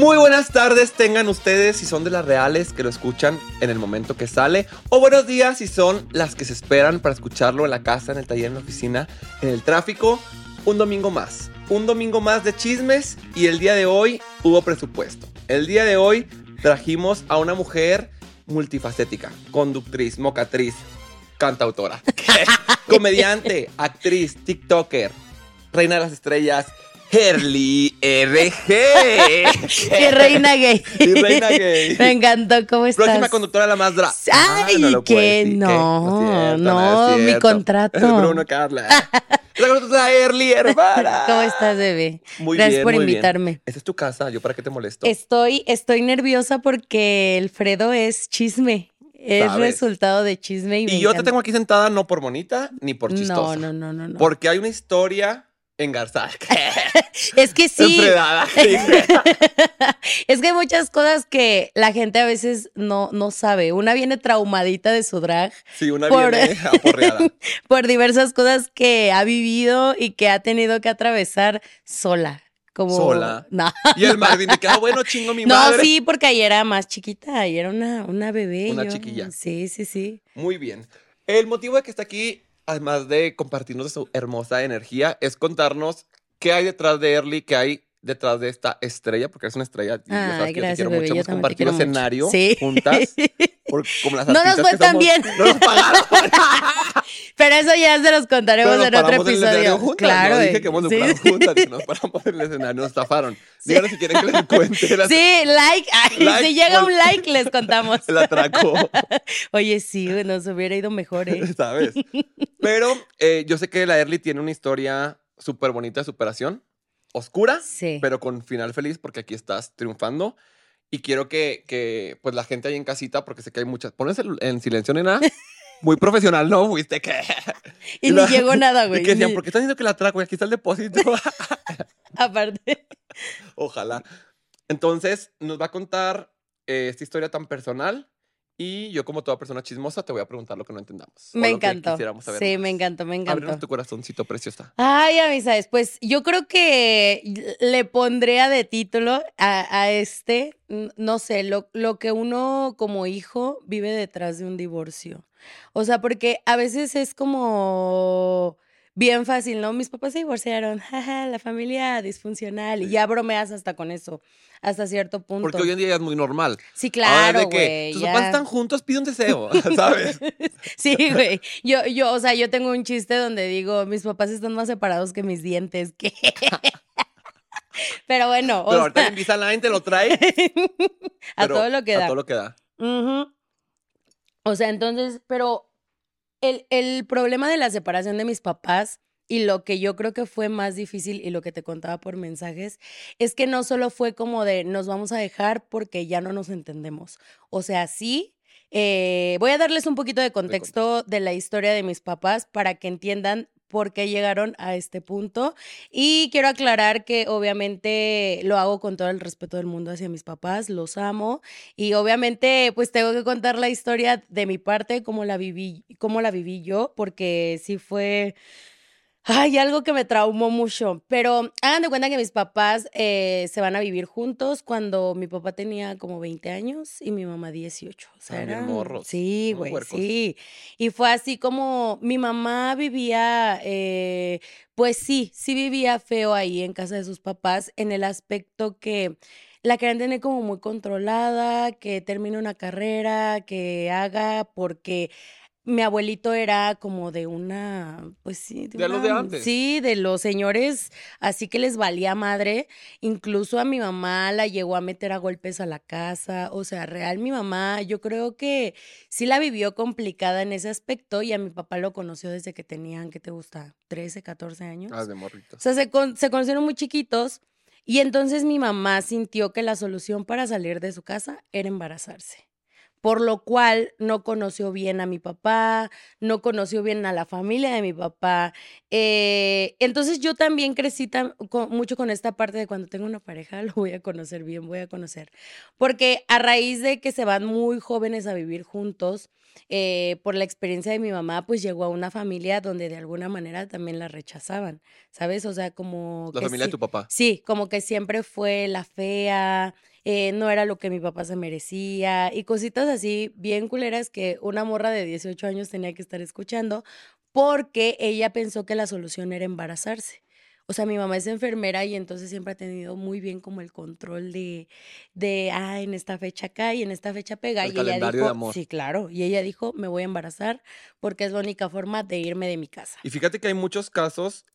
Muy buenas tardes tengan ustedes si son de las reales que lo escuchan en el momento que sale. O buenos días si son las que se esperan para escucharlo en la casa, en el taller, en la oficina, en el tráfico. Un domingo más. Un domingo más de chismes y el día de hoy hubo presupuesto. El día de hoy trajimos a una mujer multifacética, conductriz, mocatriz, cantautora, comediante, actriz, TikToker, reina de las estrellas, Herly RG. Y reina gay. Y reina gay. Me encantó, ¿cómo estás? Próxima conductora la más dra. Ay, Ah, que decir, no, es cierto, no, es mi contrato. Bruno Carla. La conductora Herly, hermana. ¿Cómo estás, bebé? Muy Gracias bien, por muy bien. invitarme. Esta es tu casa, ¿yo para qué te molesto? Estoy, estoy nerviosa porque el Fredo es chisme. Es Sabes. resultado de chisme y, me y yo te tengo aquí sentada no por bonita ni por chistosa. No, no, no, no, no. Porque hay una historia engarzada. Es que sí. Es que hay muchas cosas que la gente a veces no, no sabe. Una viene traumadita de su drag Sí, una Por- viene aporreada. por diversas cosas que ha vivido y que ha tenido que atravesar sola. Como, Sola. No, Y el Marvin me queda bueno, chingo mi no madre. sí, porque ayer era más chiquita, ayer era una, una bebé. Una yo- chiquilla. Sí, sí, sí. Muy bien. El motivo de que está aquí, además de compartirnos de su hermosa energía, es contarnos qué hay detrás de Early, qué hay detrás de esta estrella, porque es una estrella. Y ya sabes Ay, que yo te gracias, quiero bebé. mucho. Hemos compartido quiero mucho. escenario Sí. juntas. por- como las No nos fue que tan somos. bien. No nos pagaron. Pero eso ya se los contaremos nos en otro paramos en episodio. juntas. claro. No dije que hemos sí. juntas. Dije, nos paramos en el escenario, nos estafaron. Díganos si quieren que les cuente la- Sí, like. Ay, Like, si llega un like, les contamos. el atraco. Oye, sí, nos hubiera ido mejor, ¿eh? ¿sabes? Pero eh, yo sé que la Early tiene una historia súper bonita de superación, oscura, Sí. pero con final feliz porque aquí estás triunfando. Y quiero que, que, pues la gente ahí en casita, porque sé que hay muchas. Pones el- en silencio, nena. Muy profesional, ¿no? Fuiste que. Y ni la- llegó nada, Y güey. que decían, ni- ¿por qué están diciendo que la atraco? Y aquí está el depósito. Aparte. Ojalá. Entonces, nos va a contar eh, esta historia tan personal. Y yo, como toda persona chismosa, te voy a preguntar lo que no entendamos. Me encantó. quisiéramos saber Sí, me encantó, me encantó. Ábrenos tu corazoncito preciosa. Ay, amistades, pues yo creo que le pondría de título a, a este, no sé, lo, lo que uno como hijo vive detrás de un divorcio. O sea, porque a veces es como bien fácil, ¿no? Mis papás se divorciaron, jaja, la familia disfuncional, y ya bromeas hasta con eso, hasta cierto punto. Porque hoy en día ya es muy normal. Sí, claro, güey. tus ya. papás están juntos, pide un deseo, ¿sabes? Sí, güey. Yo, yo, o sea, yo tengo un chiste donde digo, mis papás están más separados que mis dientes. que Pero bueno, o Pero ahorita sea, en Invisalign te lo trae. a todo lo que A da. todo lo que da. O sea, entonces, pero el, el problema de la separación de mis papás y lo que yo creo que fue más difícil y lo que te contaba por mensajes es que no solo fue como de nos vamos a dejar porque ya no nos entendemos. O sea, sí. eh, voy a darles un poquito de contexto de la historia de mis papás para que entiendan por qué llegaron a este punto. Y quiero aclarar que obviamente lo hago con todo el respeto del mundo hacia mis papás, los amo. Y obviamente, pues tengo que contar la historia de mi parte, cómo la viví, cómo la viví yo, porque sí fue. Ay, algo que me traumó mucho. Pero hagan de cuenta que mis papás eh, se van a vivir juntos cuando mi papá tenía como 20 años y mi mamá 18. O sea, Ah, eran- morros, Sí, güey, sí. Y fue así como mi mamá vivía, eh, pues sí, sí vivía feo ahí en casa de sus papás, en el aspecto que la querían tener como muy controlada, que termine una carrera, que haga, porque mi abuelito era como de una, pues sí, De los de antes. Sí, de los señores, así que les valía madre. Incluso a mi mamá la llegó a meter a golpes a la casa. O sea, real, mi mamá, yo creo que sí la vivió complicada en ese aspecto y a mi papá lo conoció desde que tenían, ¿qué te gusta? 13, 14 años. Ah, de morritos. O sea, se, con- se conocieron muy chiquitos y entonces mi mamá sintió que la solución para salir de su casa era embarazarse. Por lo cual no conoció bien a mi papá, no conoció bien a la familia de mi papá. Eh, entonces yo también crecí con- mucho con esta parte de cuando tengo una pareja, lo voy a conocer bien, voy a conocer. Porque a raíz de que se van muy jóvenes a vivir juntos, eh, por la experiencia de mi mamá, pues llegó a una familia donde de alguna manera también la rechazaban, ¿sabes? O sea, como... La familia de tu papá. Sí, como que siempre fue la fea, eh, no era lo que mi papá se merecía y cositas así bien culeras que una morra de 18 años tenía que estar escuchando porque ella pensó que la solución era embarazarse. O sea, mi mamá es enfermera y entonces siempre ha tenido muy bien como el control de, de ah, en esta fecha acá y en esta fecha pega. El y ella calendario dijo, de amor. sí, claro. Y ella dijo, me voy a embarazar porque es la única forma de irme de mi casa. Y fíjate que hay muchos casos,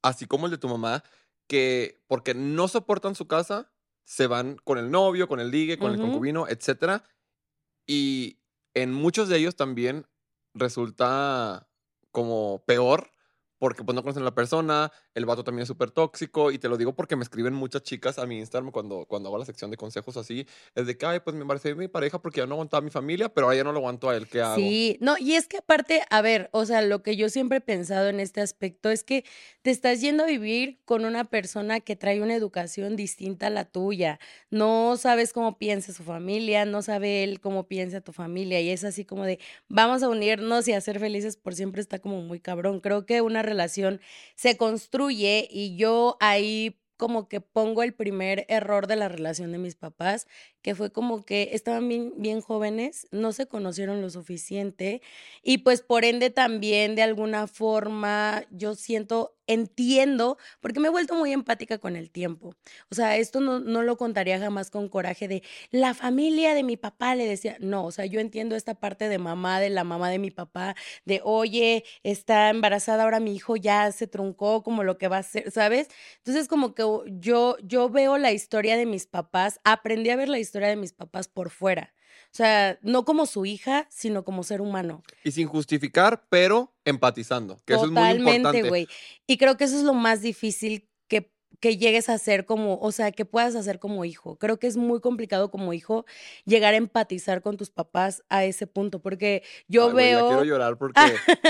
así como el de tu mamá, que porque no soportan su casa, se van con el novio, con el ligue, con el concubino, etcétera. Y en muchos de ellos también resulta como peor porque pues no conocen a la persona, el vato también es súper tóxico y te lo digo porque me escriben muchas chicas a mi Instagram cuando, cuando hago la sección de consejos así, es de que, ay, pues me embaracé de mi pareja porque ya no aguantaba a mi familia, pero ahora ya no lo aguanto a él, ¿qué hago? Sí, no, y es que aparte, a ver, o sea, lo que yo siempre he pensado en este aspecto es que te estás yendo a vivir con una persona que trae una educación distinta a la tuya. No sabes cómo piensa su familia, no sabe él cómo piensa tu familia, y es así como de vamos a unirnos y a ser felices por siempre está como muy cabrón. Creo que una relación se construye y yo ahí como que pongo el primer error de la relación de mis papás, que fue como que estaban bien, bien jóvenes, no se conocieron lo suficiente y pues por ende también de alguna forma yo siento, entiendo, porque me he vuelto muy empática con el tiempo. O sea, esto no, no lo contaría jamás con coraje de la familia de mi papá le decía, no, o sea, yo entiendo esta parte de mamá, de la mamá de mi papá, de oye, está embarazada ahora mi hijo ya se truncó como lo que va a ser, ¿sabes? Entonces como que yo, yo veo la historia de mis papás, aprendí a ver la historia de mis papás por fuera. O sea, no como su hija, sino como ser humano. Y sin justificar, pero empatizando, que eso es muy Totalmente, importante. güey. Y creo que eso es lo más difícil que, llegues a hacer como, o sea, que puedas hacer como hijo. Creo que es muy complicado como hijo llegar a empatizar con tus papás a ese punto, porque yo Ay, veo... quiero llorar porque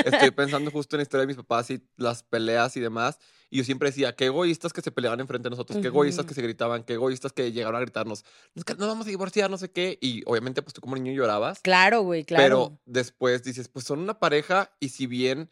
estoy pensando justo en la historia de mis papás y las peleas y demás. Y yo siempre decía, qué egoístas que se peleaban enfrente de nosotros, qué egoístas que se gritaban, qué egoístas que llegaron a gritarnos, nos vamos a divorciar, no sé qué. Y obviamente, pues tú como niño llorabas. Claro, güey, claro. Pero después dices, pues son una pareja y si bien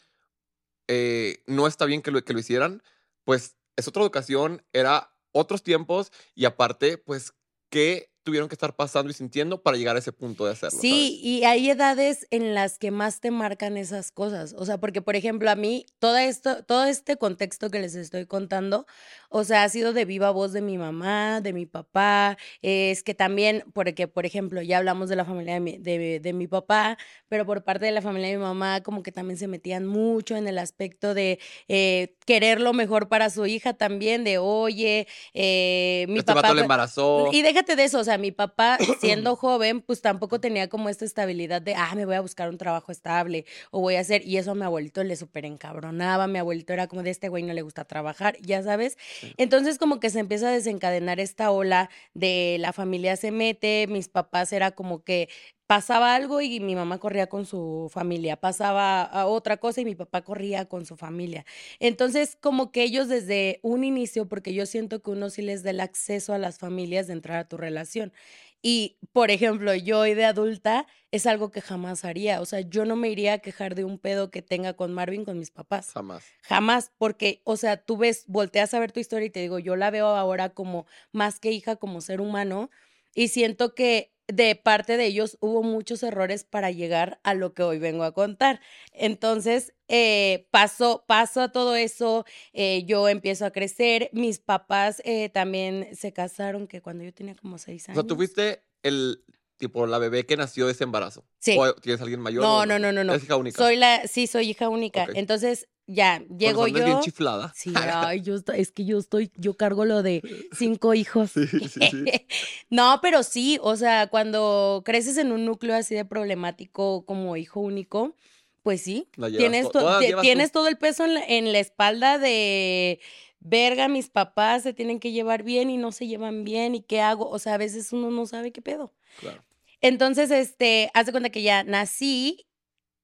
eh, no está bien que lo, que lo hicieran, pues es otra educación, era otros tiempos y aparte, pues, ¿qué tuvieron que estar pasando y sintiendo para llegar a ese punto de hacerlo? Sí, y hay edades en las que más te marcan esas cosas. O sea, porque, por ejemplo, a mí, todo esto, todo este contexto que les estoy contando, o sea, ha sido de viva voz de mi mamá, de mi papá. Es que también, porque, por ejemplo, ya hablamos de la familia de mi, de, de mi papá, pero por parte de la familia de mi mamá, como que también se metían mucho en el aspecto de eh, querer lo mejor para su hija también, de oye, eh, mi este papá. vato le fue- embarazó. y déjate de eso, o sea, mi papá, siendo joven, pues tampoco tenía como esta estabilidad de, ah, me voy a buscar un trabajo estable o voy a hacer, y eso a mi abuelito le súper encabronaba, mi abuelito era como de este güey no le gusta trabajar, ya sabes. Entonces como que se empieza a desencadenar esta ola de la familia se mete, mis papás era como que pasaba algo y mi mamá corría con su familia, pasaba a otra cosa y mi papá corría con su familia. Entonces, como que ellos desde un inicio, porque yo siento que uno sí les da el acceso a las familias de entrar a tu relación. Y, por ejemplo, yo hoy de adulta es algo que jamás haría. O sea, yo no me iría a quejar de un pedo que tenga con Marvin, con mis papás. Jamás. Jamás, porque, o sea, tú ves, volteas a ver tu historia y te digo, yo la veo ahora como más que hija, como ser humano, y siento que de parte de ellos hubo muchos errores para llegar a lo que hoy vengo a contar. Entonces, eh, pasó, pasó a todo eso, eh, yo empiezo a crecer, mis papás eh, también se casaron, que cuando yo tenía como seis O años. sea, tú fuiste el, tipo, la bebé que nació de ese embarazo. Sí. ¿O tienes alguien mayor? No, o no, no, no, no. Es hija única. Soy la, sí, soy hija única. Entonces, ya, llego yo. bien chiflada. Sí, ay, yo estoy- es que yo estoy, yo cargo lo de cinco hijos. Sí, sí, sí. no, pero sí, o sea, cuando creces en un núcleo así de problemático como hijo único, pues sí, tienes, to- to- tienes todo el peso en la, en la espalda de verga, mis papás se tienen que llevar bien y no se llevan bien y qué hago, o sea, a veces uno no sabe qué pedo. Claro. Entonces, este, haz de cuenta que ya nací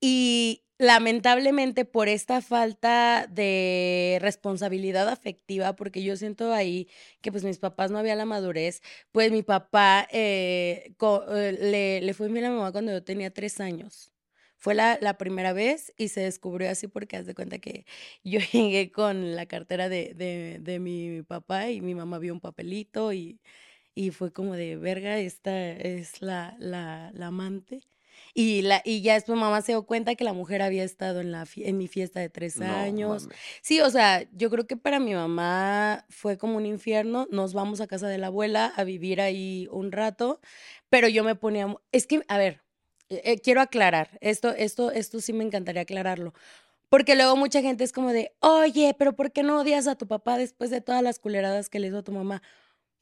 y lamentablemente por esta falta de responsabilidad afectiva, porque yo siento ahí que pues mis papás no había la madurez, pues mi papá eh, eh, le, le fue a mi mamá cuando yo tenía tres años. Fue la, la primera vez y se descubrió así porque haz de cuenta que yo llegué con la cartera de, de, de mi papá y mi mamá vio un papelito y, y fue como de verga, esta es la, la, la amante. Y, la, y ya después mamá se dio cuenta que la mujer había estado en, la, en mi fiesta de tres No años. Sí, o sea, yo creo que para mi mamá fue como un infierno. Nos vamos a casa de la abuela a vivir ahí un rato, pero yo me ponía, es que, a ver, eh, eh, quiero aclarar, esto, esto, esto sí me encantaría aclararlo. Porque luego mucha gente es como de, oye, pero ¿por qué no odias a tu papá después de todas las culeradas que le hizo a tu mamá?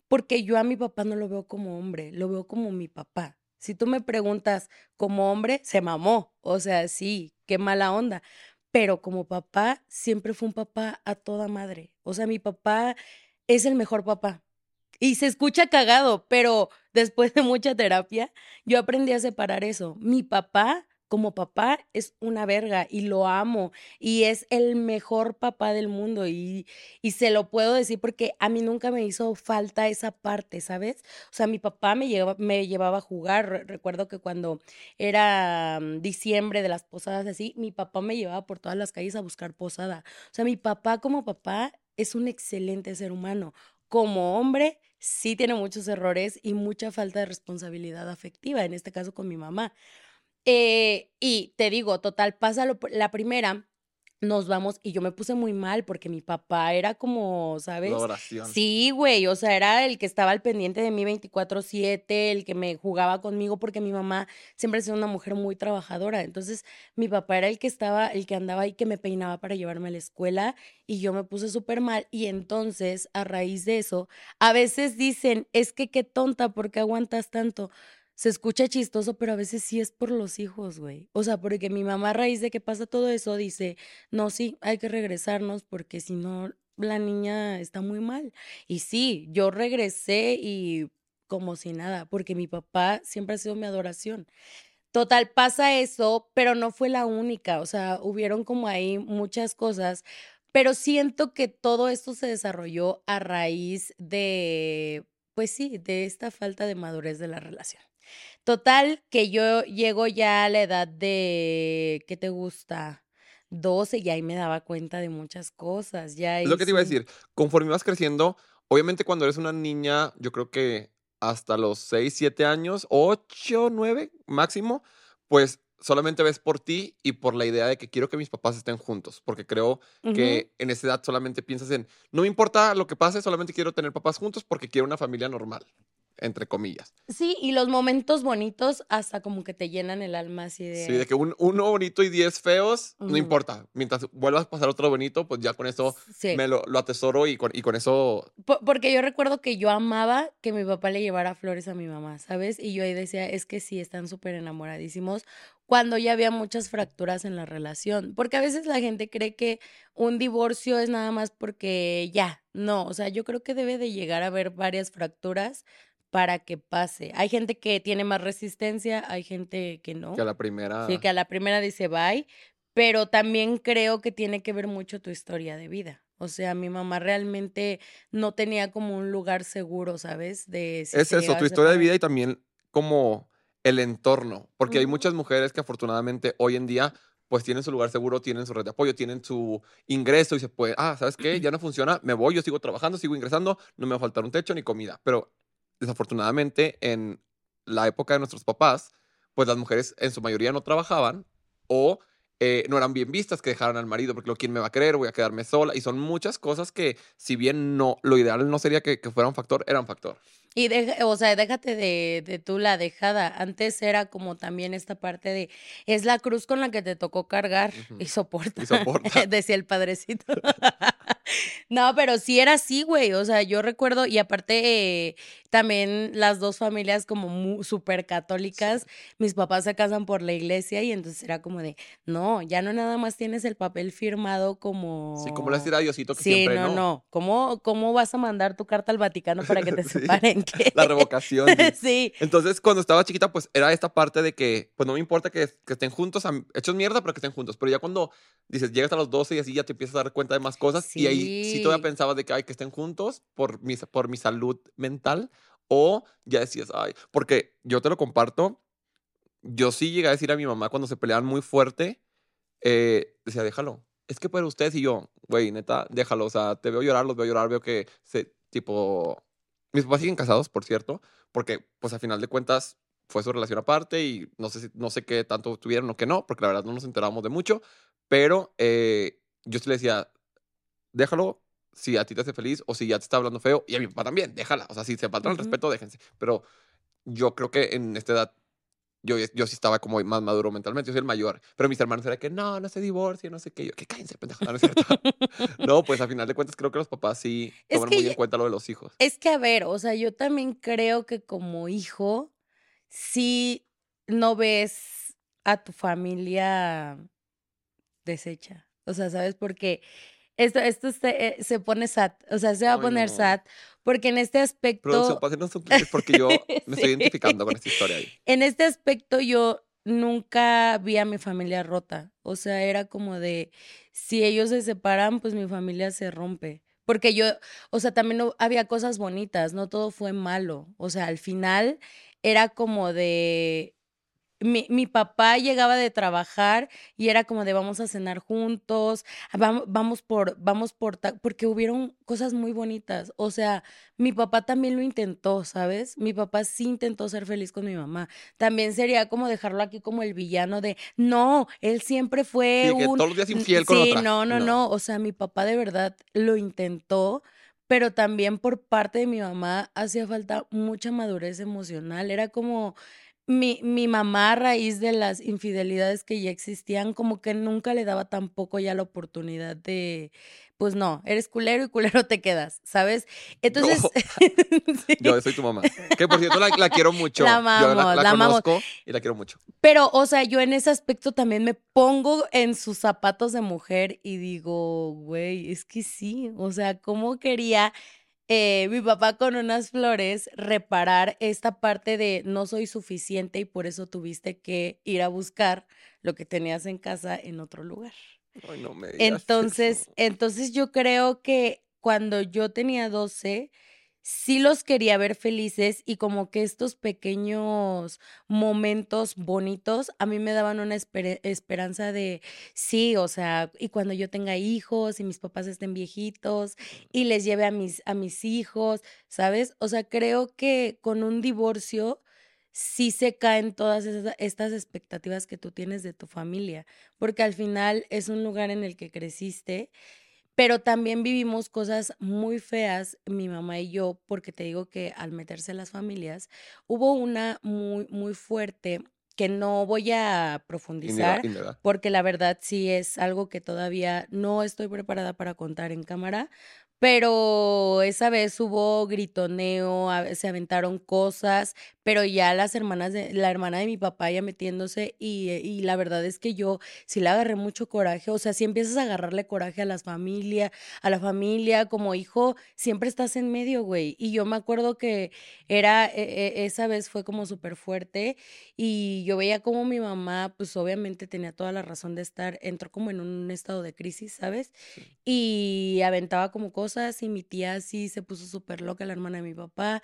Porque yo a mi papá no lo veo como hombre, lo veo como mi papá. Si tú me preguntas como hombre, se mamó. O sea, sí, qué mala onda. Pero como papá, siempre fue un papá a toda madre. O sea, mi papá es el mejor papá. Y se escucha cagado, pero después de mucha terapia, yo aprendí a separar eso. Mi papá, como papá, es una verga y lo amo. Y es el mejor papá del mundo. Y, y se lo puedo decir porque a mí nunca me hizo falta esa parte, ¿sabes? O sea, mi papá me llevaba, me llevaba a jugar. Re- Recuerdo que cuando era mm, diciembre de las posadas así, mi papá me llevaba por todas las calles a buscar posada. O sea, mi papá como papá es un excelente ser humano. Como hombre, sí tiene muchos errores y mucha falta de responsabilidad afectiva, en este caso con mi mamá. Eh, y te digo, total, pasa lo- la primera, nos vamos y yo me puse muy mal porque mi papá era como, La ¿sabes? oración. Sí, güey, o sea, era el que estaba al pendiente de mí 24/7, el que me jugaba conmigo porque mi mamá siempre ha sido una mujer muy trabajadora. Entonces, mi papá era el que estaba, el que andaba y que me peinaba para llevarme a la escuela y yo me puse súper mal y entonces, a raíz de eso, a veces dicen, es que qué tonta, ¿por qué aguantas tanto? Se escucha chistoso, pero a veces sí es por los hijos, güey. O sea, porque mi mamá a raíz de que pasa todo eso dice, no, sí, hay que regresarnos porque si no, la niña está muy mal. Y sí, yo regresé y como si nada, porque mi papá siempre ha sido mi adoración. Total, pasa eso, pero no fue la única, o sea, hubieron como ahí muchas cosas, pero siento que todo esto se desarrolló a raíz de, pues sí, de esta falta de madurez de la relación. Total, que yo llego ya a la edad de, ¿qué te gusta? 12 y ahí me daba cuenta de muchas cosas, ya Es lo que te iba a decir. Conforme vas creciendo, obviamente cuando eres una niña, yo creo que hasta los 6, 7 años, 8, 9 máximo, pues solamente ves por ti y por la idea de que quiero que mis papás estén juntos, porque creo que en esa edad solamente piensas en, no me importa lo que pase, solamente quiero tener papás juntos porque quiero una familia normal, entre comillas. Sí, y los momentos bonitos hasta como que te llenan el alma así Sí, de de... que un, uno bonito y 10 feos, no importa. Mientras vuelvas a pasar otro bonito, pues ya con eso Sí. me lo, lo atesoro y con, y con eso Po- Porque yo recuerdo que yo amaba que mi papá le llevara flores a mi mamá, ¿sabes? Y yo ahí decía, es que sí, están súper enamoradísimos cuando ya había muchas fracturas en la relación. Porque a veces la gente cree que un divorcio es nada más porque ya, no, o sea, yo creo que debe de llegar a haber varias fracturas para que pase. Hay gente que tiene más resistencia, hay gente que no. que a la primera... Sí, que a la primera dice bye, pero también creo que tiene que ver mucho tu historia de vida. O sea, mi mamá realmente no tenía como un lugar seguro, ¿sabes? De si Es eso, tu historia de vida y también como el entorno, porque hay muchas mujeres que afortunadamente hoy en día pues tienen su lugar seguro, tienen su red de apoyo, tienen su ingreso y se puede, ah, ¿sabes qué? Ya no funciona, me voy, yo sigo trabajando, sigo ingresando, no me va a faltar un techo ni comida. Pero desafortunadamente en la época de nuestros papás, pues las mujeres en su mayoría no trabajaban o eh, no eran bien vistas, que dejaran al marido, porque lo quién me va a querer, voy a quedarme sola. Y son muchas cosas que, si bien no, lo ideal no sería que, que fuera un factor, era un factor. Y deja, o sea, déjate de, de tú la dejada. Antes era como también esta parte de, es la cruz con la que te tocó cargar Ujú. y soporta, Y soporta. decía el padrecito. no, pero sí era así, güey. O sea, yo recuerdo, y aparte eh, también las dos familias como súper católicas, mis papás se casan por la iglesia y entonces era como de, no, ya no nada más tienes el papel firmado como... Sí, como le a Diosito que Sí, siempre no, no. no. ¿Cómo, ¿Cómo vas a mandar tu carta al Vaticano para que te Sí, separen? ¿Qué? La revocación. sí. Entonces, cuando estaba chiquita, pues era esta parte de que, pues no me importa que, que estén juntos, hechos mierda, pero que estén juntos. Pero ya cuando dices, llegas a los 12 y así ya te empiezas a dar cuenta de más cosas. Y ahí sí todavía pensabas de que, ay, que estén juntos por mi, por mi salud mental. O ya decías, ay, porque yo te lo comparto, yo sí llegué a decir a mi mamá cuando se peleaban muy fuerte, eh, decía, déjalo. Es que para ustedes y yo, güey, neta, déjalo. O sea, te veo llorar, los veo llorar, veo que se, tipo, mis papás siguen casados, por cierto, porque, pues, a final de cuentas, fue su relación aparte y no sé, no sé qué tanto tuvieron o qué no, porque la verdad no nos enteramos de mucho, pero eh, yo sí le decía, déjalo si a ti te hace feliz o si ya te está hablando feo, y a mi papá también, déjala. O sea, si se faltan el respeto, déjense. Pero yo creo que en esta edad yo, yo sí estaba como más maduro mentalmente, yo soy el mayor, pero mis hermanos eran que no, no se divorcie, no sé qué, yo, que cállense, pendejo, no, es cierto. no, pues a final de cuentas creo que los papás sí toman muy en cuenta lo de los hijos. Es que, a ver, o sea, yo también creo que como hijo, sí no ves a tu familia deshecha. O sea, ¿sabes? Porque esto, esto se, eh, se pone sad, o sea, se va a poner sad, porque en este aspecto... porque yo me estoy identificando con esta historia ahí. En este aspecto yo nunca vi a mi familia rota, o sea, era como de, si ellos se separan, pues mi familia se rompe. Porque yo, o sea, también no, había cosas bonitas, no todo fue malo. O sea, al final era como de, mi, mi, papá llegaba de trabajar y era como de vamos a cenar juntos, vamos, vamos por, vamos por, porque hubieron cosas muy bonitas. O sea, mi papá también lo intentó, ¿sabes? Mi papá sí intentó ser feliz con mi mamá. También sería como dejarlo aquí como el villano de, no, él siempre fue sí, un... todos los días infiel con sí, no, no, no. O sea, mi papá de verdad lo intentó pero también por parte de mi mamá hacía falta mucha madurez emocional. Era como, mi, mi mamá a raíz de las infidelidades que ya existían, como que nunca le daba tampoco ya la oportunidad de, pues no, eres culero y culero te quedas, ¿sabes? Entonces... Yo soy tu mamá. Que por cierto la, quiero mucho. La amamos, la, conozco y la quiero mucho. Pero, o sea, yo en ese aspecto también me pongo en sus zapatos de mujer y digo, güey, es que sí, o sea, ¿cómo quería eh, mi papá con unas flores reparar esta parte de no soy suficiente y por eso tuviste que ir a buscar lo que tenías en casa en otro lugar. Ay, no me entonces, entonces yo creo que cuando yo tenía 12, sí los quería ver felices y como que estos pequeños momentos bonitos a mí me daban una esperanza de, sí, o sea, y cuando yo tenga hijos y mis papás estén viejitos y les lleve a mis, a mis hijos, ¿sabes? O sea, creo que con un divorcio sí se caen todas estas expectativas que tú tienes de tu familia, porque al final es un lugar en el que creciste pero también vivimos cosas muy feas, mi mamá y yo, porque te digo que al meterse las familias, hubo una muy, muy fuerte que no voy a profundizar, porque la verdad sí es algo que todavía no estoy preparada para contar en cámara, pero esa vez hubo gritoneo, se aventaron cosas, pero ya las hermanas de la hermana de mi papá ya metiéndose y, y, la verdad es que yo sí le agarré mucho coraje, o sea, si empiezas a agarrarle coraje a las familias, a la familia como hijo, siempre estás en medio, güey. Y yo me acuerdo que era e, e, esa vez fue como súper fuerte y yo veía como mi mamá, pues obviamente tenía toda la razón de estar, entró como en un estado de crisis, ¿sabes? Y aventaba como cosas y mi tía sí se puso súper loca, la hermana de mi papá,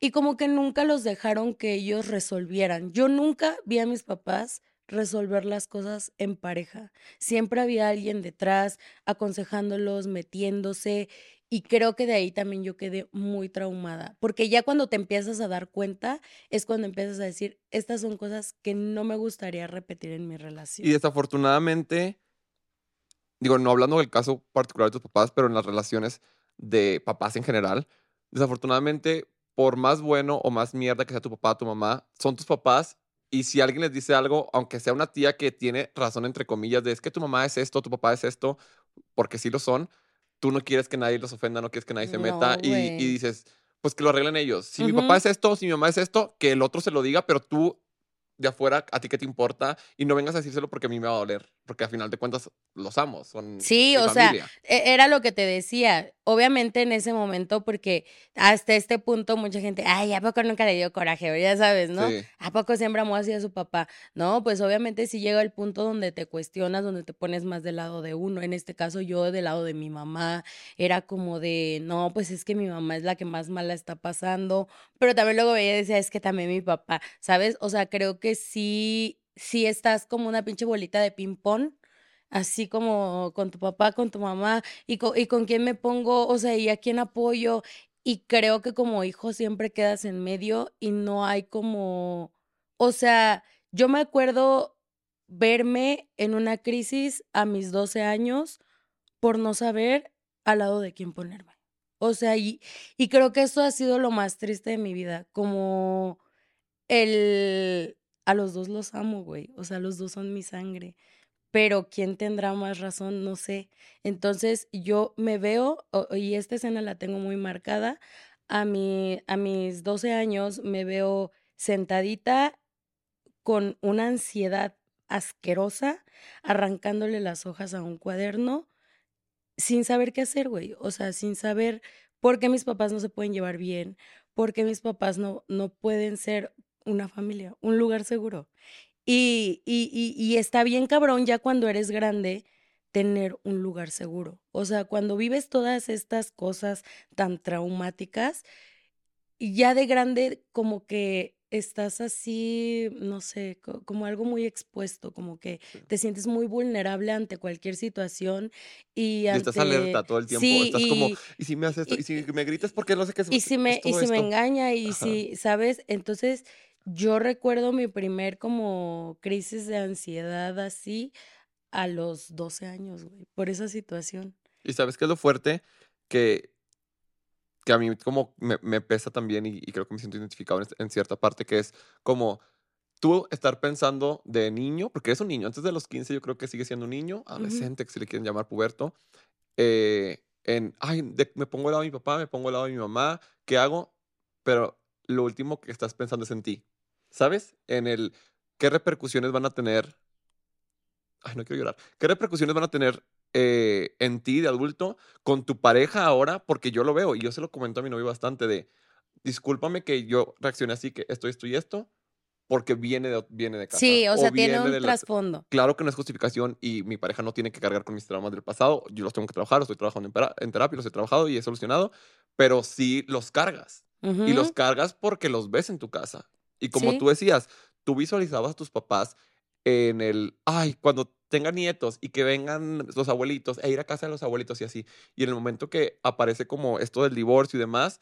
y como que nunca los dejaron que ellos resolvieran. Yo nunca vi a mis papás resolver las cosas en pareja. Siempre había alguien detrás, aconsejándolos, metiéndose, y creo que de ahí también yo quedé muy traumada, porque ya cuando te empiezas a dar cuenta es cuando empiezas a decir, estas son cosas que no me gustaría repetir en mi relación. Y desafortunadamente, digo, no hablando del caso particular de tus papás, pero en las relaciones de papás en general, desafortunadamente, por más bueno o más mierda que sea tu papá o tu mamá, son tus papás. Y si alguien les dice algo, aunque sea una tía que tiene razón, entre comillas, de es que tu mamá es esto, tu papá es esto, porque sí lo son, tú no quieres que nadie los ofenda, no quieres que nadie se meta y, dices, pues que lo arreglen ellos. Si mi papá es esto, si mi mamá es esto, que el otro se lo diga, pero tú de afuera, a ti qué te importa y no vengas a decírselo porque a mí me va a doler. Porque al final de cuentas los amo, son Sí, mi o sea, familia. e- era lo que te decía. Obviamente en ese momento, porque hasta este punto mucha gente, ay, ¿a poco nunca le dio coraje? Ya sabes, ¿no? Sí. ¿A poco siempre amó así a su papá? No, pues obviamente sí llega el punto donde te cuestionas, donde te pones más del lado de uno. En este caso yo del lado de mi mamá, era como de, no, pues es que mi mamá es la que más mala está pasando, pero también luego veía y decía, es que también mi papá, ¿sabes? O sea, creo que sí, sí estás como una pinche bolita de ping-pong así como con tu papá, con tu mamá, y con, y con quién me pongo, o sea, y a quién apoyo. Y creo que como hijo siempre quedas en medio y no hay como, o sea, yo me acuerdo verme en una crisis a mis 12 años por no saber al lado de quién ponerme. O sea, y, y creo que eso ha sido lo más triste de mi vida, como el... A los dos los amo, güey. O sea, los dos son mi sangre pero quién tendrá más razón, no sé. Entonces yo me veo, y esta escena la tengo muy marcada, a, mi, a mis 12 años me veo sentadita con una ansiedad asquerosa, arrancándole las hojas a un cuaderno, sin saber qué hacer, güey. O sea, sin saber por qué mis papás no se pueden llevar bien, por qué mis papás no, no pueden ser una familia, un lugar seguro. Y, y, y, y está bien cabrón ya cuando eres grande tener un lugar seguro. O sea, cuando vives todas estas cosas tan traumáticas, y ya de grande como que estás así, no sé, co- como algo muy expuesto, como que te sientes muy vulnerable ante cualquier situación y Y estás ante... alerta todo el tiempo. Sí, estás como, y, ¿y si me haces esto? y, ¿Y si me gritas porque no sé qué es? y si es me, y si me engaña, y Ajá. si, ¿sabes? Entonces, yo recuerdo mi primer como crisis de ansiedad así a los 12 años, güey, por esa situación. ¿Y sabes qué es lo fuerte? Que, que a mí como me, me pesa también y, y creo que me siento identificado en, en cierta parte, que es como tú estar pensando de niño, porque eres un niño, antes de los 15 yo creo que sigue siendo un niño, adolescente, que se le quieren llamar puberto, eh, en, ay, de- me pongo al lado de mi papá, me pongo al lado de mi mamá, ¿qué hago? Pero lo último que estás pensando es en ti, ¿sabes? En el, ¿qué repercusiones van a tener? Ay, no quiero llorar. ¿Qué repercusiones van a tener eh, en ti de adulto con tu pareja ahora? Porque yo lo veo y yo se lo comento a mi novio bastante de, discúlpame que yo reaccioné así, que esto, esto y esto, porque viene de, viene de casa. Sí, o o sea, tiene un la, trasfondo. Claro que no es justificación y mi pareja no tiene que cargar con mis traumas del pasado. Yo los tengo que trabajar, los estoy trabajando en, en terapia, los he trabajado y he solucionado, pero sí los cargas. Y los cargas porque los ves en tu casa. Y como Sí, tú decías, tú visualizabas a tus papás en el, ay, cuando tengan nietos y que vengan los abuelitos, e ir a casa de los abuelitos y así. Y en el momento que aparece como esto del divorcio y demás,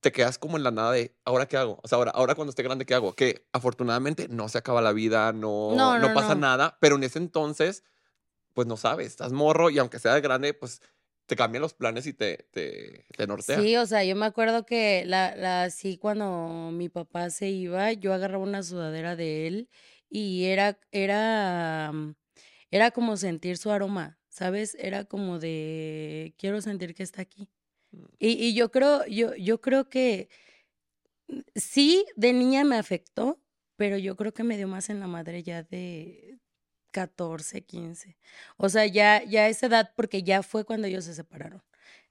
te quedas como en la nada de, ¿ahora qué hago? O sea, ahora, ahora cuando esté grande, ¿qué hago? Que afortunadamente no se acaba la vida, no, no, no no, pasa no. nada, pero en ese entonces, pues no sabes, estás morro y aunque sea de grande, pues te cambian los planes y te, te, te nortea. Sí, o sea, yo me acuerdo que la, la, sí, cuando mi papá se iba, yo agarraba una sudadera de él y era, era, mm, era como sentir su aroma, ¿sabes? Era como de, quiero sentir que está aquí. Mm, Y, y yo creo, yo, yo creo que sí, de niña me afectó, pero yo creo que me dio más en la madre ya de 14, 15. O sea, ya, ya a esa edad, porque ya fue cuando ellos se separaron.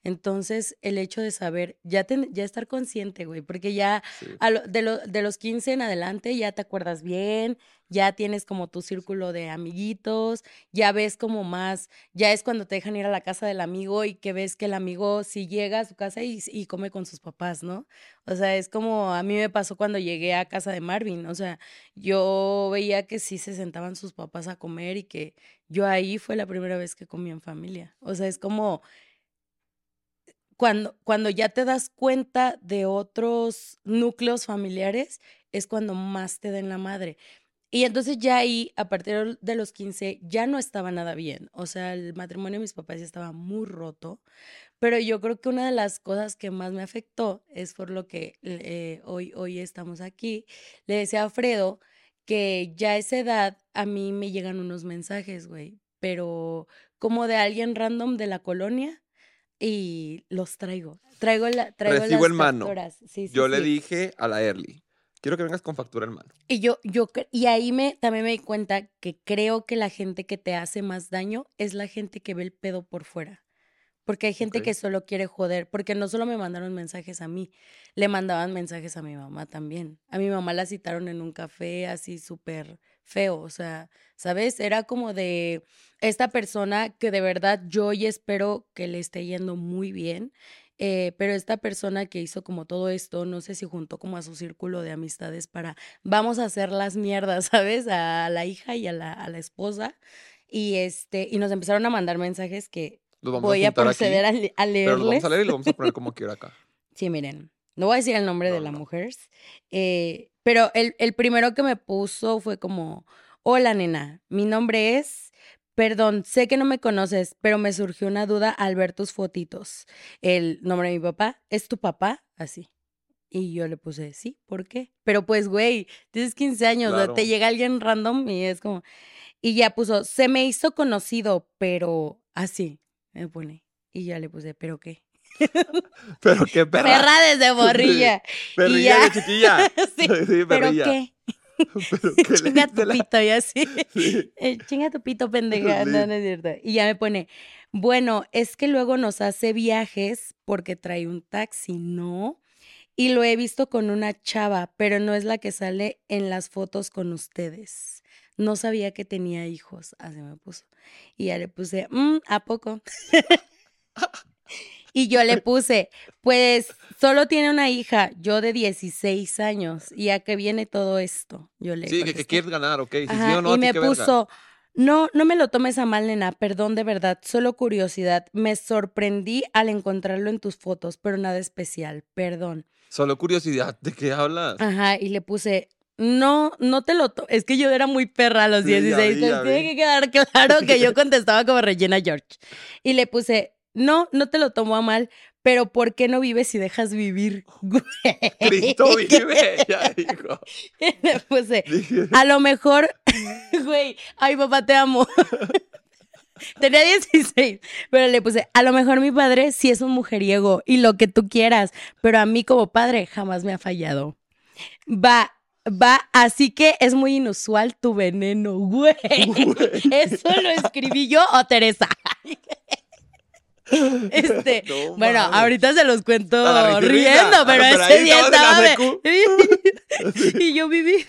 Entonces, el hecho de saber, ya, ten- ya estar consciente, güey, porque ya Sí. a lo- de, lo- de los 15 en adelante ya te acuerdas bien, ya tienes como tu círculo de amiguitos, ya ves como más, ya es cuando te dejan ir a la casa del amigo y que ves que el amigo sí llega a su casa y, y come con sus papás, ¿no? O sea, es como a mí me pasó cuando llegué a casa de Marvin, o sea, yo veía que sí se sentaban sus papás a comer y que yo ahí fue la primera vez que comí en familia. O sea, es como cuando, cuando ya te das cuenta de otros núcleos familiares, es cuando más te den la madre. Y entonces ya ahí, a partir de los 15, ya no estaba nada bien. O sea, el matrimonio de mis papás ya estaba muy roto. Pero yo creo que una de las cosas que más me afectó es por lo que eh, hoy, hoy estamos aquí. Le decía a Fredo que ya a esa edad a mí me llegan unos mensajes, güey, pero como de alguien random de la colonia y los traigo. Traigo, la, traigo Recibo las en mano. capturas. Sí, sí, Yo le sí. dije a la Early Quiero que vengas con factura en mano. Y yo, yo, y ahí me, también me di cuenta que creo que la gente que te hace más daño es la gente que ve el pedo por fuera. Porque hay gente que solo quiere joder, porque no solo me mandaron mensajes a mí, le mandaban mensajes a mi mamá también. A mi mamá la citaron en un café así súper feo, o sea, ¿sabes? Era como de esta persona que de verdad yo y espero que le esté yendo muy bien, eh, pero esta persona que hizo como todo esto, no sé si juntó como a su círculo de amistades para, vamos a hacer las mierdas, ¿sabes? A la hija y a la, a la esposa. Y, este, y nos empezaron a mandar mensajes que Los vamos voy a, juntar aquí, proceder a, le- a Pero los leerles. vamos a leer y los vamos a poner como quiera acá. Sí, miren, no voy a decir el nombre No, de la no. mujer, eh, pero el, el primero que me puso fue como, hola nena, mi nombre es, perdón, sé que no me conoces, pero me surgió una duda al ver tus fotitos. El nombre de mi papá, ¿es tu papá? Así. Y yo le puse, sí, ¿por qué? Pero pues, güey, tienes 15 años, Claro. te llega alguien random y es como... Y ya puso, se me hizo conocido, pero así, me pone. Y ya le puse, ¿pero qué? Pero qué perra. Perra desde borrilla. Perrilla ya. de chiquilla. Sí, sí, ¿Pero qué? Pero qué le Chinga tu la- pito y así. Sí. Eh, Chinga tu pito, pendeja. No es cierto. Y ya me pone, bueno, es que luego nos hace viajes porque trae un taxi, ¿no? Y lo he visto con una chava, pero no es la que sale en las fotos con ustedes. No sabía que tenía hijos. Así me puso. Y ya le puse, "Mm, ¿a poco? Y yo le puse, pues solo tiene una hija, yo de 16 años. ¿Y a qué viene todo esto? Yo le Sí, que, que quieres ganar, ok. Si sí Ajá, o no, y me verga. puso, no, no me lo tomes a mal, nena, perdón de verdad, solo curiosidad. Me sorprendí al encontrarlo en tus fotos, pero nada especial, perdón. Solo curiosidad, ¿de qué hablas? Ajá, y le puse, no, no te lo Es que yo era muy perra a los Sí, ya 16, vi, ya entonces tiene que quedar claro que yo contestaba como Regina George. Y le puse, no, no te lo tomo a mal, pero ¿por qué no vives y dejas vivir? Cristo vive, ya dijo. Puse, Dije, a lo mejor, güey, ay papá, te amo. Tenía 16, pero le puse, a lo mejor mi padre sí es un mujeriego y lo que tú quieras, pero a mí como padre jamás me ha fallado. Va, va, así que es muy inusual tu veneno, güey. ¿Eso lo escribí yo o Teresa? Este, No bueno, ahora se los cuento A riendo, pero Ah, pero ese día estaba de- y yo viví.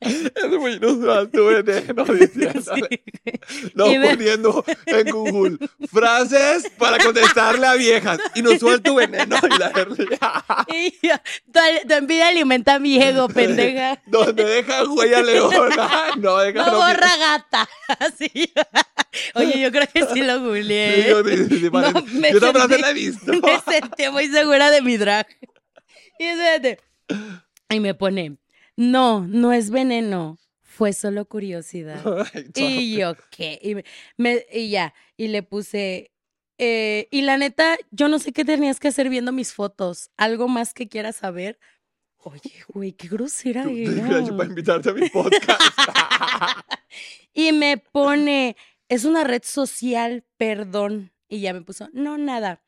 Es muy inusual veneno diciéndole. No, Y me- poniendo en Google frases para contestarle a viejas. Inusual tu veneno y la Y yo, tu, tu envidia alimenta mi ego, pendeja. Donde deja huella leona. No deja No no, borra gata. Así. Oye, yo creo que sí lo Sí, googleé. yo, me Yo la he visto. Me sentí muy segura de mi drag. Y espérate. Y me pone, no, no es veneno. Fue solo curiosidad. Y yo, ¿qué? Y, me- me- y ya, y le puse, eh, y la neta, yo no sé qué tenías que hacer viendo mis fotos. ¿Algo más que quieras saber? Oye, güey, qué grosera era. Gracias para invitarte a mi podcast. Y me pone, es una red social, perdón. Y ya me puso, no, nada.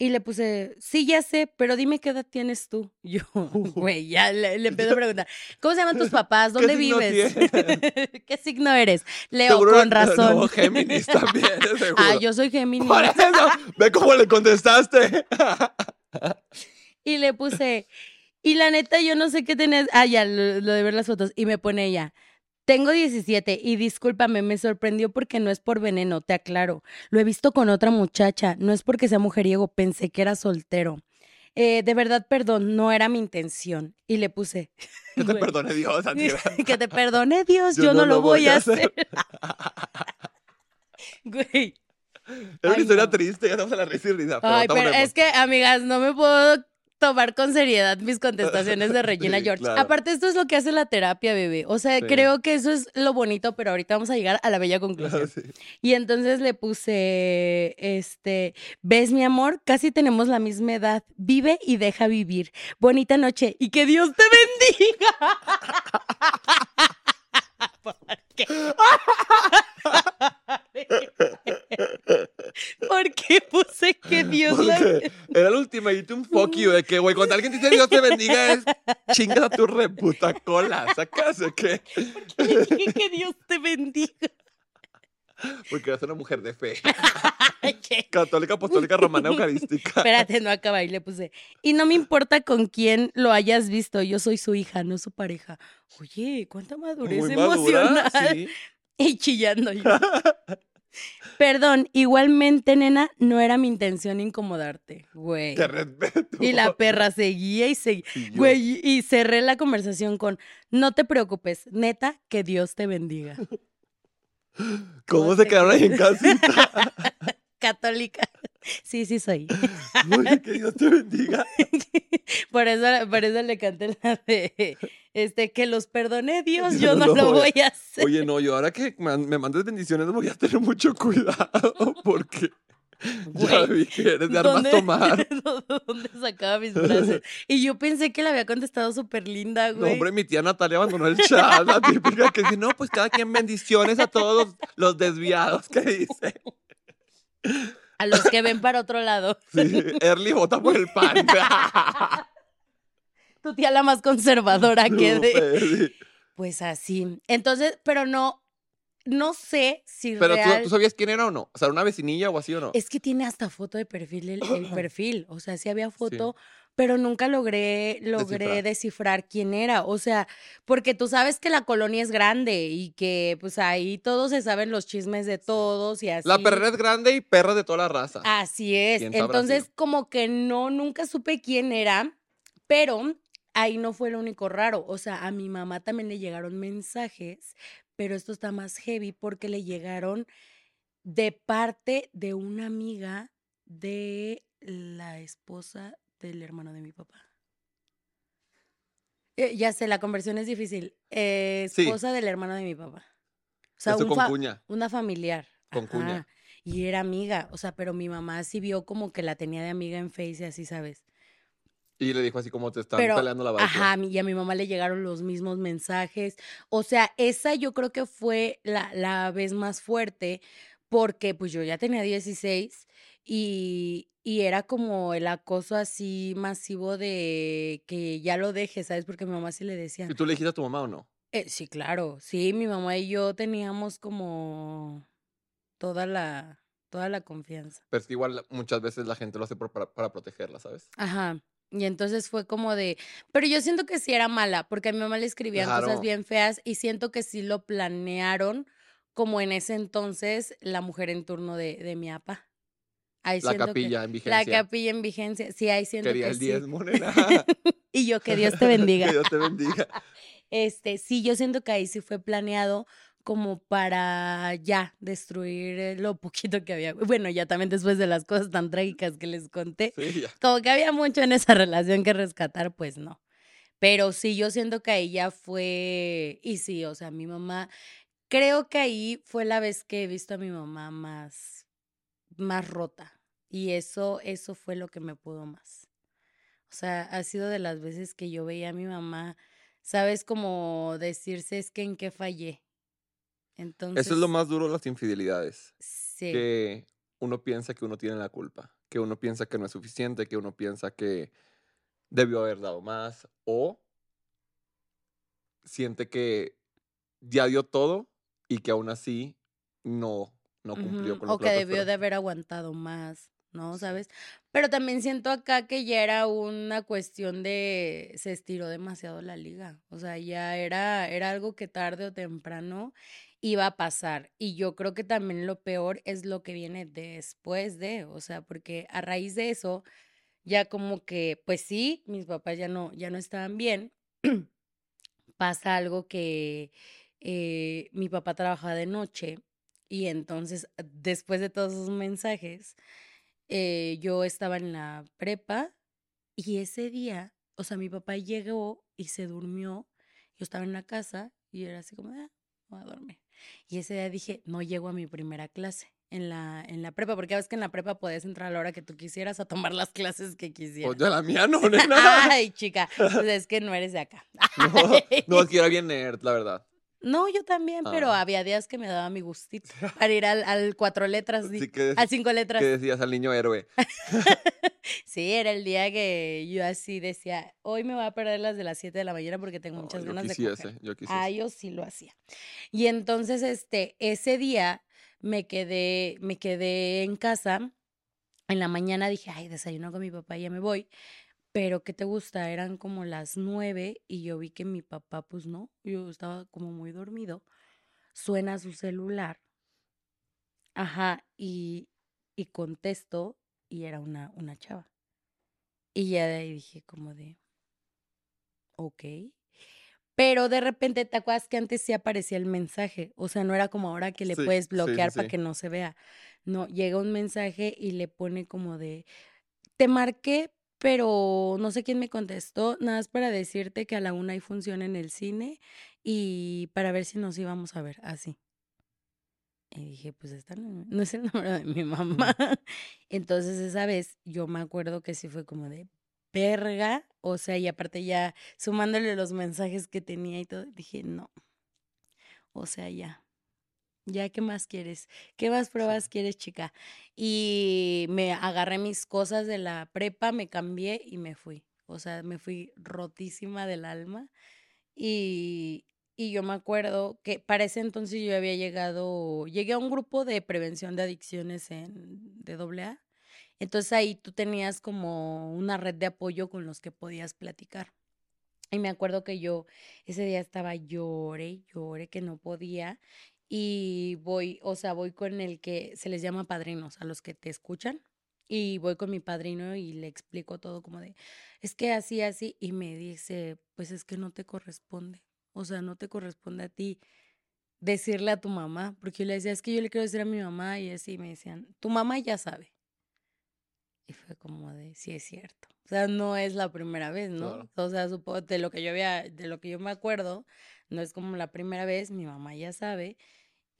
Y le puse, sí, ya sé, pero dime qué edad tienes tú. Yo, güey, ya le, le empiezo a preguntar, ¿cómo se llaman tus papás? ¿Dónde signo vives? ¿Qué signo eres? Leo, Seguro con razón. No, Géminis también, seguro. Ah, yo soy Géminis. Por eso, ve cómo le contestaste. Y le puse, y la neta, yo no sé qué tenés. Ah, ya, lo, lo de ver las fotos. Y me pone ella, tengo 17 y discúlpame, me sorprendió porque no es por veneno, te aclaro. Lo he visto con otra muchacha, no es porque sea mujeriego, pensé que era soltero. Eh, de verdad, perdón, no era mi intención. Y le puse, Que te perdone Dios, Antier. que te perdone Dios, yo, no, lo voy a hacer. Güey. Era una Ay, historia no. triste, ya estamos a la risa y risa. Pero Ay, pero es que, amigas, no me puedo tomar con seriedad mis contestaciones de Regina Sí, George. claro. Aparte, esto es lo que hace la terapia, bebé. O sea, Sí. creo que eso es lo bonito, pero ahorita vamos a llegar a la bella conclusión. Sí. Y entonces le puse, este, ves mi amor, casi tenemos la misma edad. Vive y deja vivir. Bonita noche y que Dios te bendiga. ¿Por qué? ¿Por qué puse que Dios la Porque era el te imagínate un fuck you de que, güey, cuando alguien dice Dios te bendiga es chingas a tu reputa cola, ¿sacas o qué? ¿Por qué dije que Dios te bendiga? Porque eres una mujer de fe. ¿Qué? Católica, apostólica, romana, eucarística. Espérate, no acaba y le puse. Y no me importa con quién lo hayas visto, yo soy su hija, no su pareja. Oye, cuánta madurez Muy madura, emocional. sí. Y chillando yo. Perdón, igualmente, nena, no era mi intención incomodarte, güey. Te respeto. Y la perra seguía y seguía. Y Güey, y cerré la conversación con, no te preocupes, neta, que Dios te bendiga. ¿Cómo se quedaron ahí en casita? Católica. Sí, sí soy. Oye, que Dios te bendiga. Por eso, por eso le canté la de, este, que los perdone Dios, yo no no lo voy a- hacer. Oye, no, yo ahora que me mandes bendiciones voy a tener mucho cuidado porque ya vi que eres de armas ¿Dónde- tomar. ¿Dónde sacaba mis frases? Y yo pensé que le había contestado súper linda, No, güey. hombre, mi tía Natalia abandonó el chat, la típica que dice, no, pues cada quien bendiciones a todos los, los desviados que dice. A los que ven para otro lado. Sí, Early vota por el pan. Tu tía la más conservadora que de... Sí. Pues así. Entonces, pero no, no sé si Pero ¿tú, real... ¿tú sabías quién era o no? O sea, ¿una vecinilla o así o no? Es que tiene hasta foto de perfil el, el perfil. O sea, sí había foto, pero nunca logré, logré Descifrar. descifrar. quién era. O sea, porque tú sabes que la colonia es grande y que pues ahí todos se saben los chismes de todos y así. La perrera es grande y perra de toda la raza. Así es. ¿Quién sabrá Entonces, como que no, nunca supe quién era, pero ahí no fue lo único raro. O sea, a mi mamá también le llegaron mensajes, pero esto está más heavy porque le llegaron de parte de una amiga de la esposa del hermano de mi papá. Eh, ya sé, la conversión es difícil. Eh, Sí. esposa del hermano de mi papá. O sea, Esto un con fa- cuña. una familiar. Con cuña. Y era amiga, o sea, pero mi mamá sí vio como que la tenía de amiga en Face y así, ¿sabes? Y le dijo así como te están Pero, peleando la baica. ajá, y a mi mamá le llegaron los mismos mensajes. O sea, esa yo creo que fue la, la vez más fuerte porque pues yo ya tenía 16 y, y era como el acoso así masivo de que ya lo deje, ¿sabes? Porque mi mamá sí le decía. ¿Y tú le dijiste a tu mamá o no? Eh, sí, claro, sí, mi mamá y yo teníamos como toda la, toda la confianza. Pero es que igual muchas veces la gente lo hace por- para, para protegerla, ¿sabes? Ajá. Y entonces fue como de, pero yo siento que sí era mala, porque a mi mamá le escribían cosas bien feas y siento que sí lo planearon como en ese entonces la mujer en turno de, de mi apa. Ahí La que- capilla en la vigencia. capilla en vigencia, sí, ahí siento Quería que el sí. diezmo, nena. Y yo, que Dios te bendiga. que Dios te bendiga. Este, sí, yo siento que ahí sí fue planeado como para ya destruir eh, lo poquito que había. Bueno, ya también después de las cosas tan trágicas que les conté, Sí, como que había mucho en esa relación que rescatar, pues no. Pero sí, yo siento que ahí ya fue, y sí, o sea, mi mamá, creo que ahí fue la vez que he visto a mi mamá más, más rota. Y eso, eso fue lo que me pudo más. O sea, ha sido de las veces que yo veía a mi mamá, sabes, como decirse es que en qué fallé. Entonces. Eso es lo más duro de las infidelidades. Sí. Que uno piensa que uno tiene la culpa. Que uno piensa que no es suficiente. Que uno piensa que debió haber dado más. O siente que ya dio todo y que aún así no, no cumplió con lo O que debió de haber aguantado más, ¿no? ¿Sabes? Pero también siento acá que ya era una cuestión de se estiró demasiado la liga. O sea, ya era, era algo que tarde o temprano iba a pasar. Y yo creo que también lo peor es lo que viene después de, o sea, porque a raíz de eso, ya como que, pues sí, mis papás ya no, ya no estaban bien. Pasa algo que eh, mi papá trabajaba de noche y entonces, después de todos esos mensajes, eh, yo estaba en la prepa y ese día, o sea, mi papá llegó y se durmió. Yo estaba en la casa y era así como, ah, voy a dormir. Y ese día dije, no llego a mi primera clase en la, en la prepa, porque ves que en la prepa podías entrar a la hora que tú quisieras a tomar las clases que quisieras. Pues ya la mía no, nena. Ay, chica, pues es que no eres de acá. No, no, es que era bien nerd, la verdad. No, yo también, pero Ah. había días que me daba mi gustito para ir al, al cuatro letras, Sí, que, al cinco letras. que decías al niño héroe. Sí, era el día que yo así decía, hoy me voy a perder las de las 7 de la mañana porque tengo No, muchas ganas de coger. yo Ah, quisiese. yo sí lo hacía. Y entonces, este, ese día me quedé, me quedé en casa. En la mañana dije, ay, desayuno con mi papá y ya me voy. Pero, ¿qué te gusta? Eran como las nueve y yo vi que mi papá, pues no, yo estaba como muy dormido. Suena su celular. Ajá, y, y contesto y era una, una chava. Y ya de ahí dije como de, ok. Pero de repente, ¿te acuerdas que antes sí aparecía el mensaje? O sea, no era como ahora que le Sí, puedes sí, sí, bloquear para que no se vea. No, llega un mensaje y le pone como de, te marqué, pero no sé quién me contestó, nada más para decirte que a la una hay función en el cine y para ver si nos íbamos a ver, así. Y dije, pues esta no, no es el número de mi mamá. Entonces esa vez yo me acuerdo que sí fue como de verga, o sea, y aparte ya sumándole los mensajes que tenía y todo, dije, no, o sea, ya. Ya, ¿qué más quieres? ¿Qué más pruebas quieres, chica? Y me agarré mis cosas de la prepa, me cambié y me fui. O sea, me fui rotísima del alma. Y, y yo me acuerdo que para ese entonces yo había llegado, llegué a un grupo de prevención de adicciones en, de AA. Entonces ahí tú tenías como una red de apoyo con los que podías platicar. Y me acuerdo que yo ese día estaba llore, llore, que no podía. Y voy, o sea, voy con el que se les llama padrinos, a los que te escuchan. Y voy con mi padrino y le explico todo como de, es que así, así. Y me dice, pues es que no te corresponde. O sea, no te corresponde a ti decirle a tu mamá. Porque yo le decía, es que yo le quiero decir a mi mamá. Y así me decían, tu mamá ya sabe. Y fue como de, sí es cierto. O sea, no es la primera vez, ¿no? Claro. O sea, supongo, de lo que yo había, de lo que yo me acuerdo, no es como la primera vez, mi mamá ya sabe.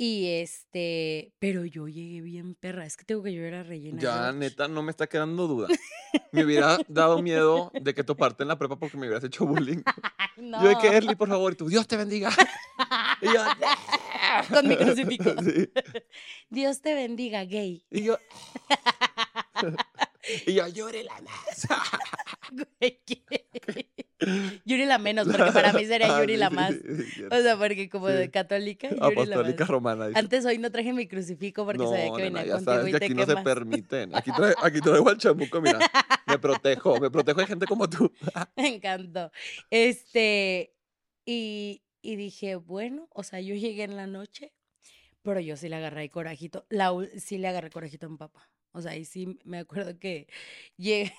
Y este, pero yo llegué bien perra. Es que tengo que yo era rellena. Ya, George. neta, no me está quedando duda. Me hubiera dado miedo de que toparte en la prepa porque me hubieras hecho bullying. No. Yo de que Erly, por favor, y tú, Dios te bendiga. Y yo, Con mi crucifijo. Sí. Dios te bendiga, gay. Y yo, y yo, lloré la más. Güey, ¿qué? Yuri la menos, porque para mí sería Ah, Yuri la más. sí, sí, cierto. O sea, porque como Sí. de católica, Yuri la Apostólica más. romana. dice. Antes hoy no traje mi crucifijo porque no, sabía que venía contigo sabes y que te aquí no se permiten. Aquí, trae, aquí traigo al chamuco, mira. Me protejo, me protejo de gente como tú. Me encantó. Este, y, y dije, bueno, o sea, yo llegué en la noche, pero yo sí le agarré corajito. La, sí le agarré corajito a mi papá. O sea, ahí sí me acuerdo que llegué,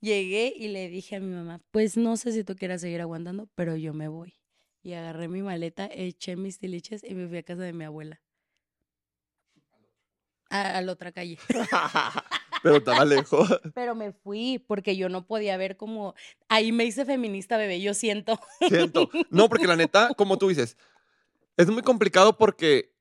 llegué y le dije a mi mamá, pues no sé si tú quieras seguir aguantando, pero yo me voy. Y agarré mi maleta, eché mis tiliches y me fui a casa de mi abuela. A, a la otra calle. Pero estaba lejos. Pero me fui porque yo no podía ver como... Ahí me hice feminista, bebé, yo siento. Siento. No, porque la neta, como tú dices, es muy complicado porque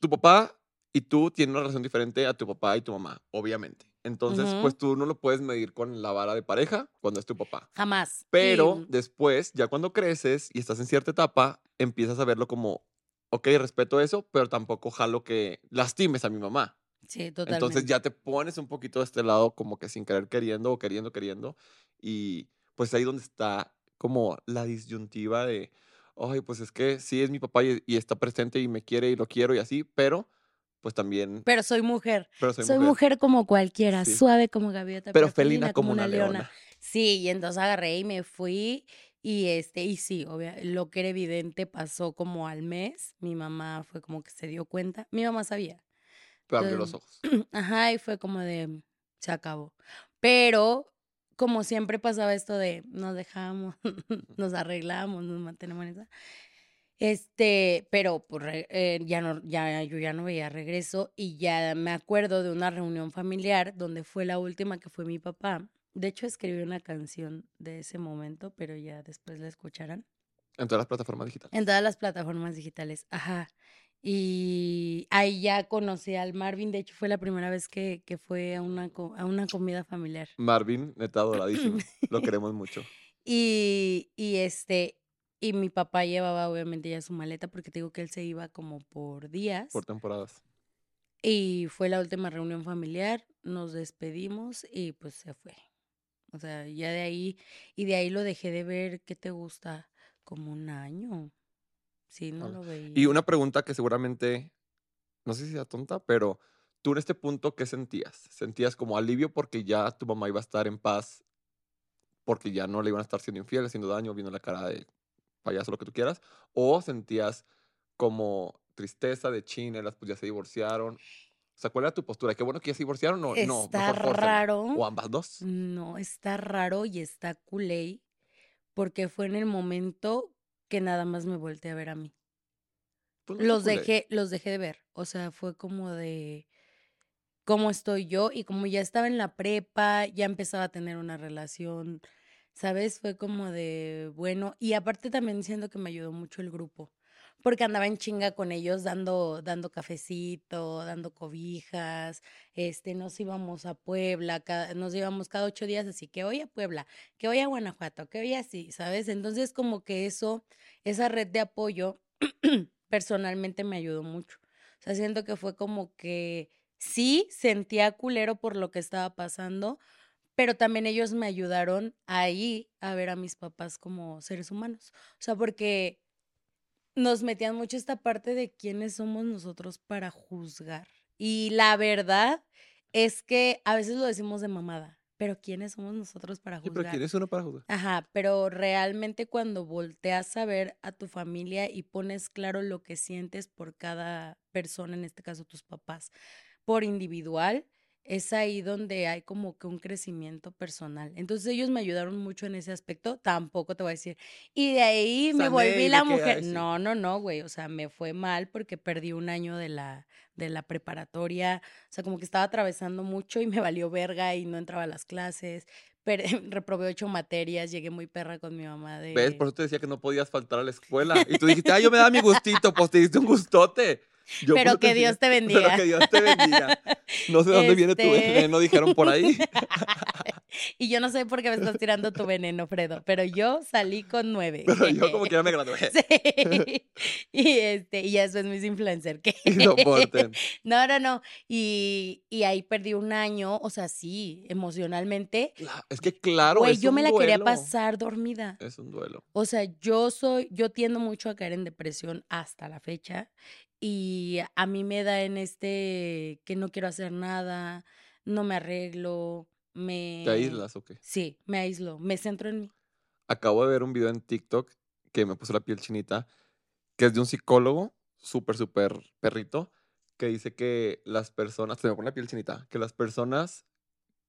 tu papá y tú tienen una relación diferente a tu papá y tu mamá, obviamente. Entonces, Ujú. pues tú no lo puedes medir con la vara de pareja cuando es tu papá. Jamás. Pero Y- después, ya cuando creces y estás en cierta etapa, empiezas a verlo como, ok, respeto eso, pero tampoco jalo que lastimes a mi mamá. sí, totalmente. Entonces ya te pones un poquito de este lado como que sin querer queriendo o queriendo queriendo. Y pues ahí donde está como la disyuntiva de, ay, pues es que sí es mi papá y, y está presente y me quiere y lo quiero y así, pero pues también, Pero soy mujer. pero soy, Soy, mujer. mujer. como cualquiera, Sí. suave como gaviota, Pero felina como una leona. Sí, y entonces agarré y me fui. Y este, y sí, obvia- lo que era evidente pasó como al mes. Mi mamá fue como que se dio cuenta. Mi mamá sabía. Pero abrió los ojos. Ajá, y fue como de, se acabó. Pero, como siempre pasaba esto de, nos dejamos, nos arreglamos, nos mantenemos en esa. Este, pero pues, re- eh, ya no, ya, yo ya no veía regreso y ya me acuerdo de una reunión familiar donde fue la última que fue mi papá. De hecho, escribí una canción de ese momento, pero ya después la escucharán. En todas las plataformas digitales. En todas las plataformas digitales, ajá. Y ahí ya conocí al Marvin, de hecho fue la primera vez que, que fue a una, a una comida familiar. Marvin, neta adoradísimo. lo queremos mucho. Y, y este, Y mi papá llevaba obviamente ya su maleta porque te digo que él se iba como por días. Por temporadas. Y fue la última reunión familiar, nos despedimos y pues se fue. O sea, ya de ahí, y de ahí lo dejé de ver, ¿qué te gusta? Como un año. Sí, no lo veía. Y una pregunta que seguramente, no sé si sea tonta, pero tú en este punto, ¿qué sentías? ¿Sentías como alivio porque ya tu mamá iba a estar en paz, porque ya no le iban a estar siendo infiel, haciendo daño, viendo la cara de payaso, lo que tú quieras? ¿O sentías como tristeza de chinelas, pues ya se divorciaron? O sea, ¿cuál era tu postura? ¿Qué bueno que ya se divorciaron o no? Está raro. ¿O ambas dos? No, está raro y está culé porque fue en el momento que nada más me volteé a ver a mí. Pues no Los dejé, los dejé de ver. O sea, fue como de cómo estoy yo y como ya estaba en la prepa, ya empezaba a tener una relación, ¿sabes? Fue como de, bueno, y aparte también siento que me ayudó mucho el grupo, porque andaba en chinga con ellos dando, dando cafecito, dando cobijas, este, nos íbamos a Puebla, cada- nos íbamos cada ocho días, así que hoy a Puebla, que hoy a Guanajuato, que hoy así, ¿sabes? Entonces como que eso, esa red de apoyo, personalmente me ayudó mucho. O sea, siento que fue como que sí sentía culero por lo que estaba pasando, pero también ellos me ayudaron ahí a ver a mis papás como seres humanos. O sea, porque nos metían mucho esta parte de quiénes somos nosotros para juzgar. Y la verdad es que a veces lo decimos de mamada, pero quiénes somos nosotros para Sí, juzgar. pero ¿quién es uno para juzgar? Ajá, pero realmente cuando volteas a ver a tu familia y pones claro lo que sientes por cada persona, en este caso tus papás, por individual, es ahí donde hay como que un crecimiento personal. Entonces ellos me ayudaron mucho en ese aspecto, tampoco te voy a decir. Y de ahí me volví la mujer. sí. No, no, no, güey, o sea, me fue mal porque perdí un año de la de la preparatoria, o sea, como que estaba atravesando mucho y me valió verga y no entraba a las clases, pero reprobé ocho materias, llegué muy perra con mi mamá de... ¿Ves? Por eso te decía que no podías faltar a la escuela. Y tú dijiste, ay, yo me da mi gustito, pues te diste un gustote. Yo Pero que Dios te bendiga. Pero que Dios te bendiga. No sé de dónde viene tu Este- veneno, dijeron por ahí. y yo no sé por qué me estás tirando tu veneno, Fredo, pero yo salí con nueve. Pero yo como que ya me gradué. Sí. Y este, y ya después me hice influencer. No, no, no. Y, y ahí perdí un año, o sea, sí, emocionalmente. Es que claro, Güey, yo un me la quería pasar dormida. Es un duelo. O sea, yo soy, yo tiendo mucho a caer en depresión hasta la fecha. Y a mí me da en este que no quiero hacer nada, no me arreglo, me... ¿Te aíslas o qué? Sí, me aíslo, me centro en mí. Acabo de ver un video en TikTok que me puso la piel chinita, que es de un psicólogo, súper, súper perrito, que dice que las personas, se me pone la piel chinita, que las personas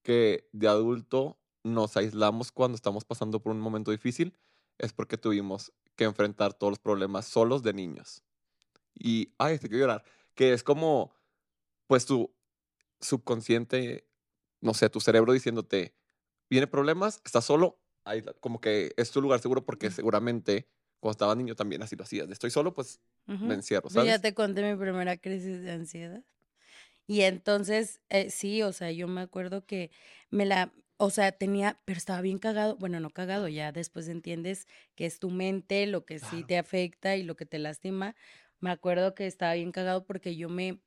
que de adulto nos aislamos cuando estamos pasando por un momento difícil es porque tuvimos que enfrentar todos los problemas solos de niños. Y, ay, te quiero llorar, que es como, pues tu subconsciente, no sé, tu cerebro diciéndote, viene problemas, estás solo, aísla- como que es tu lugar seguro porque seguramente cuando estaba niño también así lo hacías, estoy solo, pues me encierro, Pues ya ¿sabes? te conté mi primera crisis de ansiedad. Y entonces, eh, sí, o sea, yo me acuerdo que me la, o sea, tenía, pero estaba bien cagado, bueno, no cagado, ya después entiendes que es tu mente lo que sí te afecta y lo que te lastima. Me acuerdo que estaba bien cagado porque yo me,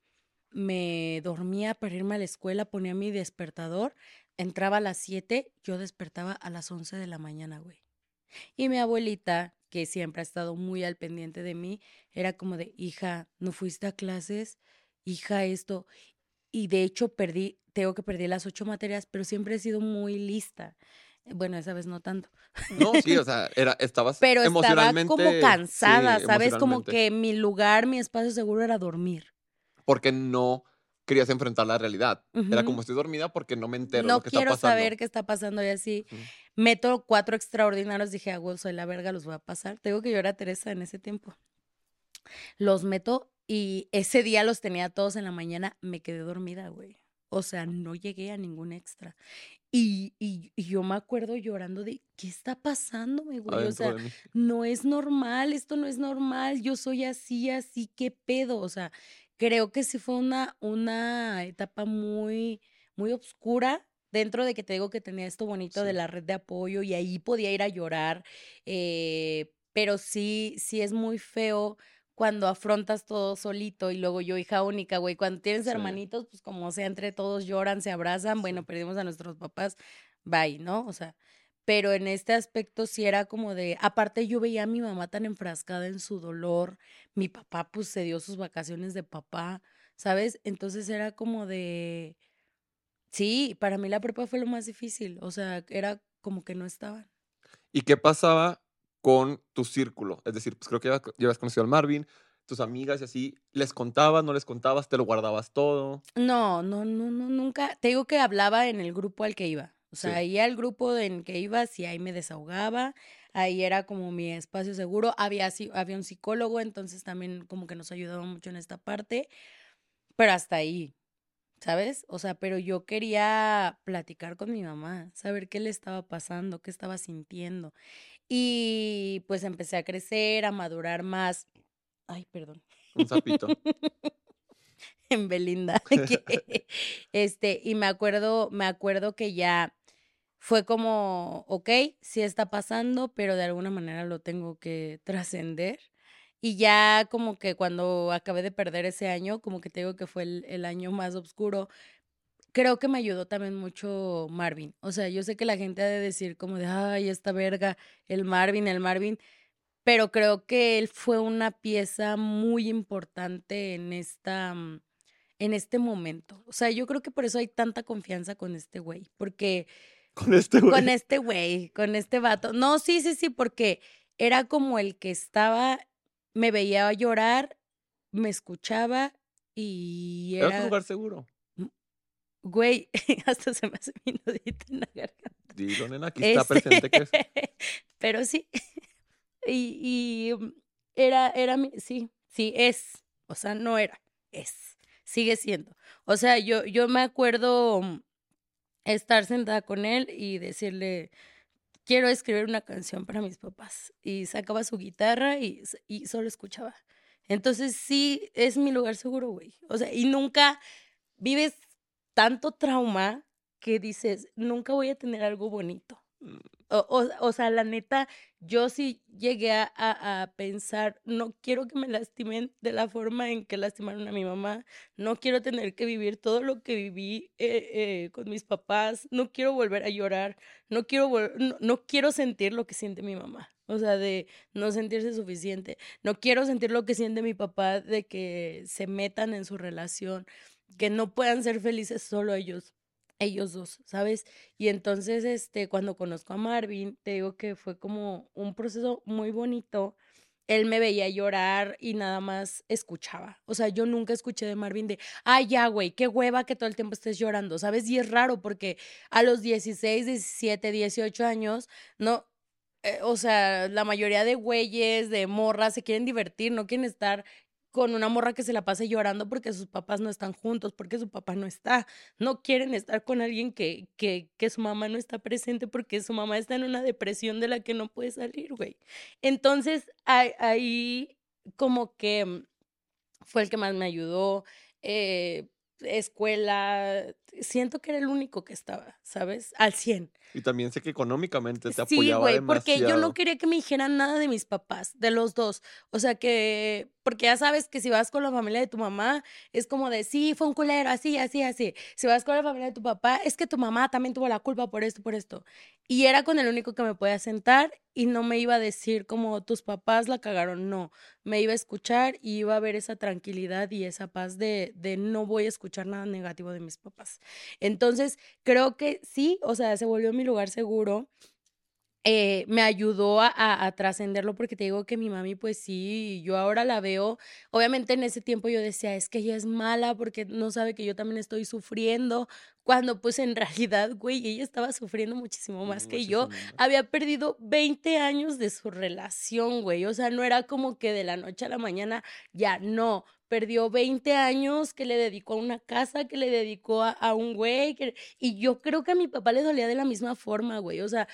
me dormía para irme a la escuela, ponía mi despertador, entraba a las 7, yo despertaba a las 11 de la mañana, güey. Y mi abuelita, que siempre ha estado muy al pendiente de mí, era como de, hija, ¿no fuiste a clases? Hija, esto. Y de hecho perdí, tengo que perdí las ocho materias, pero siempre he sido muy lista. Bueno, esa vez no tanto. No, sí, o sea, era, estabas Pero estaba emocionalmente... como cansada, sí, ¿sabes? Como que mi lugar, mi espacio seguro era dormir. Porque no querías enfrentar la realidad. Era Ujú. como estoy dormida porque no me entero No lo que está quiero pasando. saber qué está pasando y así. Ujú. Meto cuatro extraordinarios, dije, ah, soy la verga, los voy a pasar. Tengo que llorar a Teresa en ese tiempo. Los meto y ese día los tenía todos en la mañana, me quedé dormida, güey. O sea, no llegué a ningún extra. Y, y- y yo me acuerdo llorando de, ¿qué está pasándome, güey? O sea, no es normal, esto no es normal, yo soy así, así, ¿qué pedo? O sea, creo que sí fue una, una etapa muy, muy oscura dentro de que te digo que tenía esto bonito de la red de apoyo y ahí podía ir a llorar, eh, pero sí, sí es muy feo cuando afrontas todo solito y luego yo hija única, güey, cuando tienes hermanitos, pues como sea, entre todos lloran, se abrazan, bueno, perdimos a nuestros papás, bye, ¿no? O sea, pero en este aspecto sí era como de, aparte yo veía a mi mamá tan enfrascada en su dolor, mi papá pues se dio sus vacaciones de papá, ¿sabes? Entonces era como de, sí, para mí la prepa fue lo más difícil, o sea, era como que no estaban. ¿Y qué pasaba con tu círculo? Es decir, pues creo que ya, habías conocido al Marvin, tus amigas y así, ¿les contabas, no les contabas, te lo guardabas todo? No, no, no, no, nunca. Te digo que hablaba en el grupo al que iba. O sea, ahí al grupo en que iba, sí, ahí me desahogaba, ahí era como mi espacio seguro. Había, había un psicólogo, entonces también como que nos ayudaba mucho en esta parte, pero hasta ahí, ¿sabes? O sea, pero yo quería platicar con mi mamá, saber qué le estaba pasando, qué estaba sintiendo. Y pues empecé a crecer, a madurar más. Ay, perdón. Un sapito. en Belinda. este, y me acuerdo, me acuerdo que ya fue como, ok, sí está pasando, pero de alguna manera lo tengo que trascender. Y ya como que cuando acabé de perder ese año, como que te digo que fue el, el año más oscuro, creo que me ayudó también mucho Marvin. O sea, yo sé que la gente ha de decir como de, ay, esta verga, el Marvin, el Marvin, pero creo que él fue una pieza muy importante en esta, mm, en este momento. O sea, yo creo que por eso hay tanta confianza con este güey, porque... Con este güey. Con este güey, con este vato. No, sí, sí, sí, porque era como el que estaba, me veía llorar, me escuchaba y era... Era un lugar seguro. Güey, hasta se me hace mi nudito en la garganta. Dilo, nena, aquí está presente que es. Pero sí. Y, y mm, era, era mi, sí, sí, es. O sea, no era, es. Sigue siendo. O sea, yo, yo me acuerdo mm, estar sentada con él y decirle, quiero escribir una canción para mis papás. Y sacaba su guitarra y, y solo escuchaba. Entonces sí, es mi lugar seguro, güey. O sea, y nunca vives tanto trauma que dices, nunca voy a tener algo bonito. Mm. O, o, sea, la neta, yo sí llegué a, a, pensar, no quiero que me lastimen de la forma en que lastimaron a mi mamá, no quiero tener que vivir todo lo que viví eh, eh, con mis papás, no quiero volver a llorar, no quiero, no, no quiero sentir lo que siente mi mamá. O sea, de no sentirse suficiente. No quiero sentir lo que siente mi papá de que se metan en su relación que no puedan ser felices solo ellos, ellos dos, ¿sabes? Y entonces, este, cuando conozco a Marvin, te digo que fue como un proceso muy bonito. Él me veía llorar y nada más escuchaba. O sea, yo nunca escuché de Marvin de, ay, ya, güey, qué hueva que todo el tiempo estés llorando, ¿sabes? Y es raro porque a los 16, 17, 18 años, no, eh, o sea, la mayoría de güeyes, de morras, se quieren divertir, no quieren estar con una morra que se la pase llorando porque sus papás no están juntos, porque su papá no está. No quieren estar con alguien que, que, que su mamá no está presente porque su mamá está en una depresión de la que no puede salir, güey. Entonces, ahí como que mm, fue el que más me ayudó. Eh, escuela, siento que era el único que estaba, ¿sabes? Al 100. Y también sé que económicamente te apoyaba Sí, güey, porque yo no quería que me dijeran nada de mis papás, de los dos. O sea que, porque ya sabes que si vas con la familia de tu mamá, es como de, sí, fue un culero, así, así, así. Si vas con la familia de tu papá, es que tu mamá también tuvo la culpa por esto, por esto. Y era con el único que me podía sentar y no me iba a decir como tus papás la cagaron, no. Me iba a escuchar y iba a ver esa tranquilidad y esa paz de, de no voy a escuchar nada negativo de mis papás. Entonces, creo que sí, o sea, se volvió mi lugar seguro. Eh, me ayudó a, a, trascenderlo porque te digo que mi mami, pues sí, yo ahora la veo. Obviamente en ese tiempo yo decía, es que ella es mala porque no sabe que yo también estoy sufriendo, cuando pues en realidad, güey, ella estaba sufriendo muchísimo más que yo. Había perdido 20 años de su relación, güey. O sea, no era como que de la noche a la mañana, ya no perdió 20 años que le dedicó a una casa, que le dedicó a, un güey, y yo creo que a mi papá le dolía de la misma forma, güey, o sea,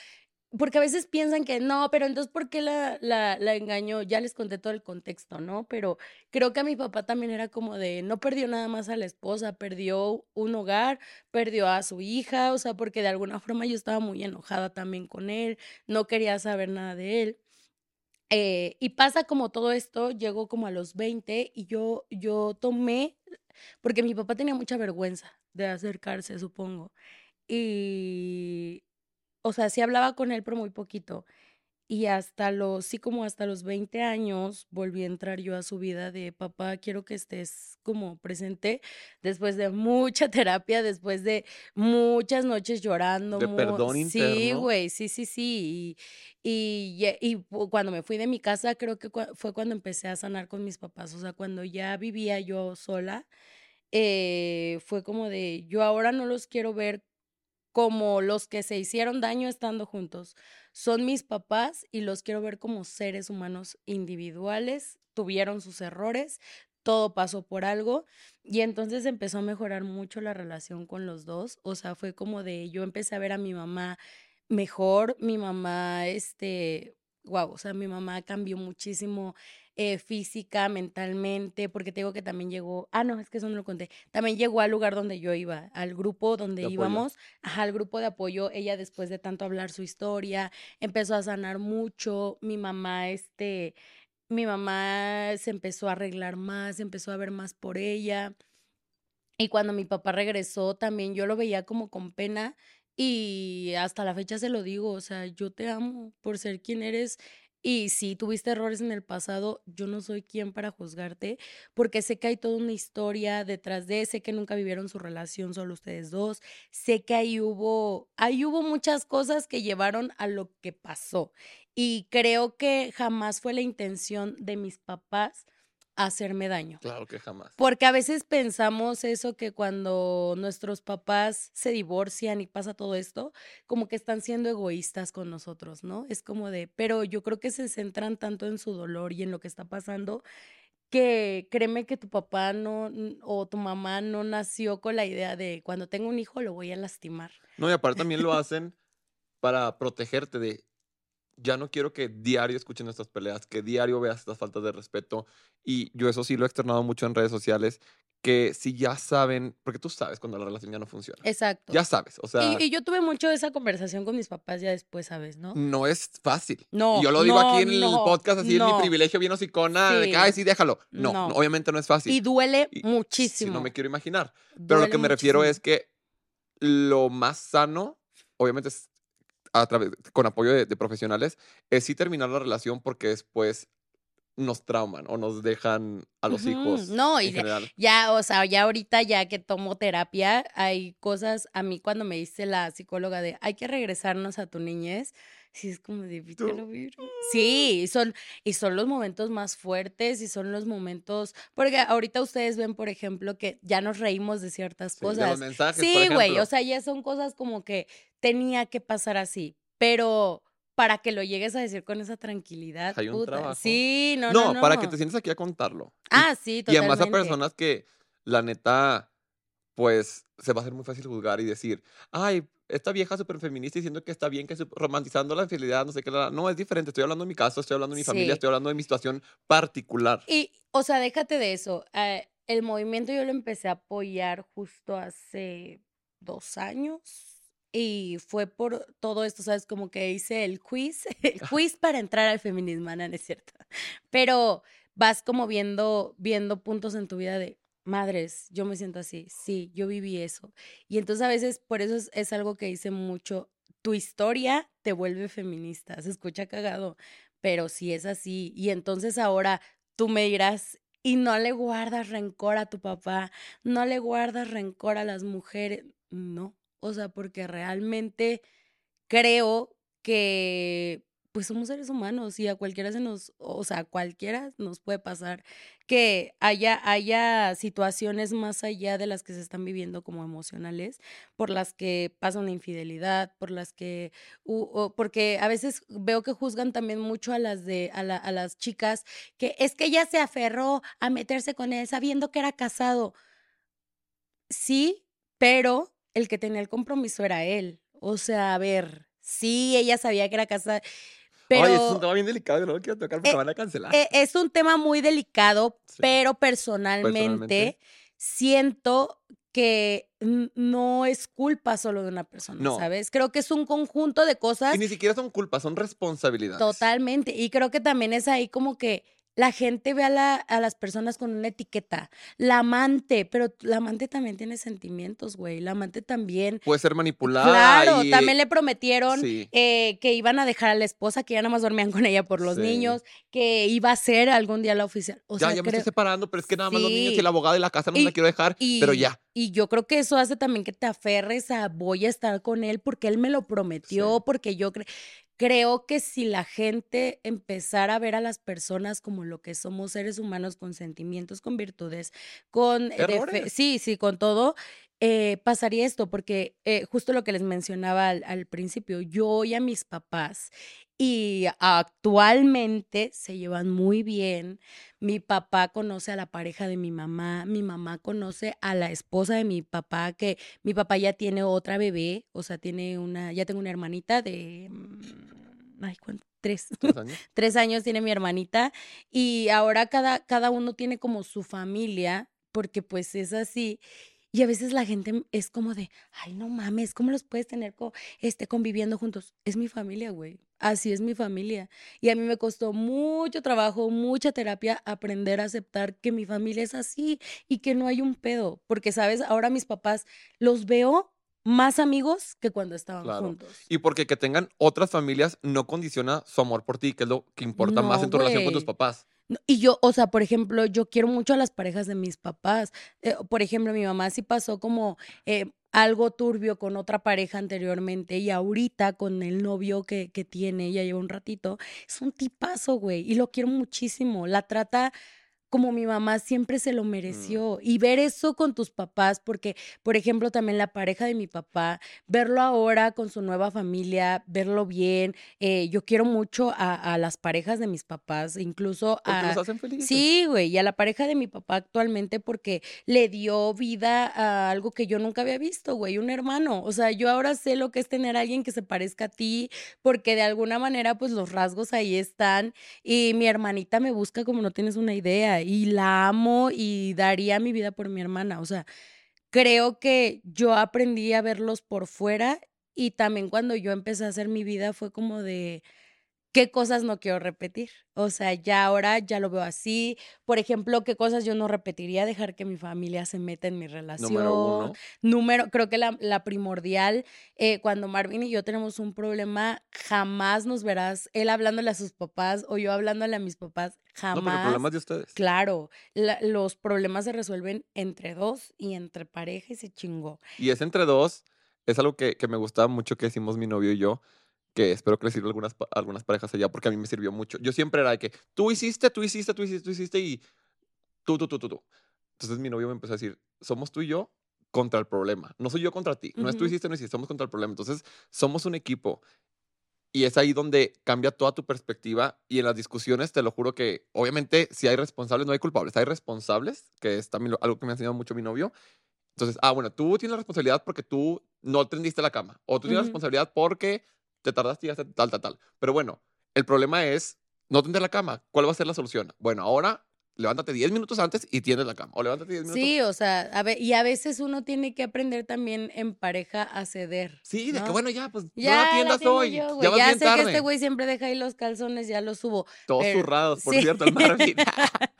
porque a veces piensan que no, pero entonces, ¿por qué la, la, la, engañó? Ya les conté todo el contexto, ¿no? Pero creo que a mi papá también era como de, no perdió nada más a la esposa, perdió un hogar, perdió a su hija, o sea, porque de alguna forma yo estaba muy enojada también con él, no quería saber nada de él. Eh, y pasa como todo esto, llegó como a los 20 y yo, yo tomé, porque mi papá tenía mucha vergüenza de acercarse, supongo. Y, o sea, sí hablaba con él, pero muy poquito. Y hasta los, sí, como hasta los 20 años volví a entrar yo a su vida de papá, quiero que estés como presente después de mucha terapia, después de muchas noches llorando. De mu- perdón Sí, interno. güey, sí, sí, sí. Y, y, y cuando me fui de mi casa, creo que fue cuando empecé a sanar con mis papás. O sea, cuando ya vivía yo sola, eh, fue como de, yo ahora no los quiero ver como los que se hicieron daño estando juntos. Son mis papás y los quiero ver como seres humanos individuales, tuvieron sus errores, todo pasó por algo y entonces empezó a mejorar mucho la relación con los dos, o sea, fue como de yo empecé a ver a mi mamá mejor, mi mamá este, wow, o sea, mi mamá cambió muchísimo eh, física, mentalmente, porque te digo que también llegó, ah, no, es que eso no lo conté, también llegó al lugar donde yo iba, al grupo donde De íbamos, ajá, al grupo de apoyo, ella después de tanto hablar su historia, empezó a sanar mucho, mi mamá, este, mi mamá se empezó a arreglar más, empezó a ver más por ella. Y cuando mi papá regresó, también yo lo veía como con pena y hasta la fecha se lo digo, o sea, yo te amo por ser quien eres y si tuviste errores en el pasado, yo no soy quien para juzgarte, porque sé que hay toda una historia detrás de, sé que nunca vivieron su relación solo ustedes dos, sé que ahí hubo, ahí hubo muchas cosas que llevaron a lo que pasó. Y creo que jamás fue la intención de mis papás hacerme daño. Claro que jamás. Porque a veces pensamos eso que cuando nuestros papás se divorcian y pasa todo esto, como que están siendo egoístas con nosotros, ¿no? Es como de, pero yo creo que se centran tanto en su dolor y en lo que está pasando que créeme que tu papá no o tu mamá no nació con la idea de cuando tengo un hijo lo voy a lastimar. No, y aparte también lo hacen para protegerte de, ya no quiero que diario escuchen nuestras peleas, que diario veas estas faltas de respeto. Y yo eso sí lo he externado mucho en redes sociales, que si ya saben, porque tú sabes cuando la relación ya no funciona. Exacto. Ya sabes, o sea, y, y yo tuve mucho esa conversación con mis papás ya después, ¿sabes? ¿no? no es fácil. No, yo lo digo no, aquí en el podcast, así en no. mi privilegio bien hocicona, de que, Sí. ay, sí, déjalo. No, obviamente no es fácil. Y duele Y- muchísimo. Sí, no me quiero imaginar. Pero lo que me refiero es que lo más sano, obviamente es a través, con apoyo de, de profesionales, es sí terminar la relación porque después nos trauman o nos dejan a los hijos no, y en de- general. Ya, o sea, ya ahorita ya que tomo terapia, hay cosas, a mí cuando me dice la psicóloga de hay que regresarnos a tu niñez, sí es como de "Vete a la verga". Sí, y son, y son los momentos más fuertes y son los momentos, porque ahorita ustedes ven, por ejemplo, que ya nos reímos de ciertas Sí, de los cosas. mensajes, Sí, güey, o sea, ya son cosas como que tenía que pasar así, pero para que lo llegues a decir con esa tranquilidad, Hay un puta, trabajo. Sí, no, no, no, para que no. te sientes aquí a contarlo. Y- Ah, sí, y totalmente. además a personas que, la neta, pues se va a hacer muy fácil juzgar y decir, ay, esta vieja súper feminista diciendo que está bien, que romantizando la infidelidad, no sé qué. la- la". No, es diferente. Estoy hablando de mi caso, estoy hablando de mi Sí. familia, estoy hablando de mi situación particular. Y, o sea, déjate de eso. eh, el movimiento yo lo empecé a apoyar justo hace dos años. Y fue por todo esto, ¿sabes? Como que hice el quiz, el quiz para entrar al feminismo, no, no es cierto. Pero vas como viendo, viendo puntos en tu vida de, madres, yo me siento así, sí, yo viví eso. Y entonces a veces, por eso es, algo que hice mucho, tu historia te vuelve feminista, se escucha cagado, pero sí es así. Y entonces ahora tú me dirás, y no le guardas rencor a tu papá, no le guardas rencor a las mujeres, no, o sea, porque realmente creo que pues somos seres humanos y a cualquiera se nos, o sea, a cualquiera nos puede pasar que haya, haya situaciones más allá de las que se están viviendo como emocionales, por las que pasa una infidelidad, por las que, o porque a veces veo que juzgan también mucho a las de, a, la- a las chicas, que es que ella se aferró a meterse con él sabiendo que era casado. Sí, pero el que tenía el compromiso era él. O sea, a ver, sí, ella sabía que era casada, pero... Ay, es un tema bien delicado, yo no lo quiero tocar porque Eh, van a cancelar. Eh, es un tema muy delicado, Sí. pero personalmente, Personalmente. siento que no es culpa solo de una persona, No. ¿sabes? Creo que es un conjunto de cosas Y ni siquiera son culpas, son responsabilidades. totalmente. Y creo que también es ahí como que la gente ve a, la- a las personas con una etiqueta. La amante, pero la amante también tiene sentimientos, güey. La amante también. Puede ser manipulada. Claro, y- también le prometieron Sí. eh, que iban a dejar a la esposa, que ya nada más dormían con ella por los Sí. niños, que iba a ser algún día la oficial. O ya, sea, ya me creo- estoy separando, pero es que nada más los niños y el abogado de la casa no Y- la quiero dejar, y, pero ya. Y yo creo que eso hace también que te aferres a voy a estar con él porque él me lo prometió, porque yo cre- creo que si la gente empezara a ver a las personas como lo que somos seres humanos con sentimientos, con virtudes, con defe- Errores. sí, sí, con todo, eh, pasaría esto, porque eh, justo lo que les mencionaba al, al principio, yo oí a mis papás y actualmente se llevan muy bien. Mi papá conoce a la pareja de mi mamá, mi mamá conoce a la esposa de mi papá, que mi papá ya tiene otra bebé, o sea, tiene una, ya tengo una hermanita de, mm, ay, ¿cuánto? Tres. Tres años. Tres años tiene mi hermanita y ahora cada, cada uno tiene como su familia, porque pues es así. Y a veces la gente es como de, ay, no mames, ¿cómo los puedes tener co- este, conviviendo juntos? Es mi familia, güey. Así es mi familia. Y a mí me costó mucho trabajo, mucha terapia aprender a aceptar que mi familia es así y que no hay un pedo. Porque, ¿sabes? Ahora mis papás los veo más amigos que cuando estaban Claro. juntos. Y porque que tengan otras familias no condiciona su amor por ti, que es lo que importa más en tu relación con tus papás. Y yo, o sea, por ejemplo, yo quiero mucho a las parejas de mis papás. Eh, por ejemplo, mi mamá sí pasó como eh, algo turbio con otra pareja anteriormente y ahorita con el novio que, que tiene, ya lleva un ratito, es un tipazo, güey, y lo quiero muchísimo. La trata como mi mamá siempre se lo mereció. Y ver eso con tus papás, porque, por ejemplo, también la pareja de mi papá, verlo ahora con su nueva familia, verlo bien. eh, yo quiero mucho a, a las parejas de mis papás, incluso Porque a... los hacen felices. Sí, güey, y a la pareja de mi papá actualmente porque le dio vida a algo que yo nunca había visto, güey, un hermano. O sea, yo ahora sé lo que es tener a alguien que se parezca a ti, porque de alguna manera, pues los rasgos ahí están. Y mi hermanita me busca como no tienes una idea, y la amo y daría mi vida por mi hermana. O sea, creo que yo aprendí a verlos por fuera y también cuando yo empecé a hacer mi vida fue como de qué cosas no quiero repetir. O sea, ya ahora ya lo veo así. Por ejemplo, qué cosas yo no repetiría, dejar que mi familia se meta en mi relación. Número uno. Número, creo que la, la primordial, eh, cuando Marvin y yo tenemos un problema, jamás nos verás él hablándole a sus papás o yo hablándole a mis papás, No, pero el jamás. problema es de ustedes. Claro, la- los problemas se resuelven entre dos y entre pareja y se chingó. Y es entre dos. Es algo que, que me gusta mucho que decimos mi novio y yo, que espero que les sirva a algunas, a algunas parejas allá, porque a mí me sirvió mucho. Yo siempre era de que tú hiciste, tú hiciste, tú hiciste, tú hiciste y tú, tú, tú, tú, tú. Entonces mi novio me empezó a decir, somos tú y yo contra el problema. No soy yo contra ti. No es tú hiciste, no hiciste, somos contra el problema. Entonces somos un equipo. Y es ahí donde cambia toda tu perspectiva y en las discusiones te lo juro que obviamente si hay responsables no hay culpables, hay responsables, que es también algo que me ha enseñado mucho mi novio. Entonces, ah, bueno, tú tienes la responsabilidad porque tú no tendiste la cama o tú tienes la Ujú. responsabilidad porque te tardaste y ya tal, tal, tal. Pero bueno, el problema es no tender la cama. ¿Cuál va a ser la solución? Bueno, ahora levántate 10 minutos antes y tienes la cama. O levántate 10 minutos. Sí, o sea, a y a veces uno tiene que aprender también en pareja a ceder. Sí, de que ¿no? bueno, ya, pues Ya, no la atiendo hoy. yo, ya vas Ya bien sé tarde. que este güey siempre deja ahí los calzones, ya los subo. Todos pero- zurrados, por sí. cierto, el Marvin.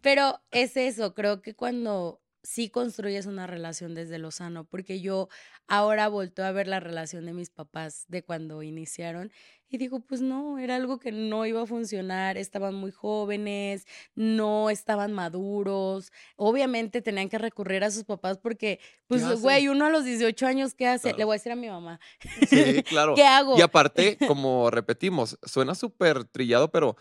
Pero es eso, creo que cuando sí construyes una relación desde lo sano, porque yo ahora volteo a ver la relación de mis papás de cuando iniciaron y digo, pues no, era algo que no iba a funcionar, estaban muy jóvenes, no estaban maduros, obviamente tenían que recurrir a sus papás porque, pues, güey, uno a los 18 años, ¿qué hace? Claro. Le voy a decir a mi mamá, Sí, claro. ¿qué hago? Y aparte, como repetimos, suena súper trillado, pero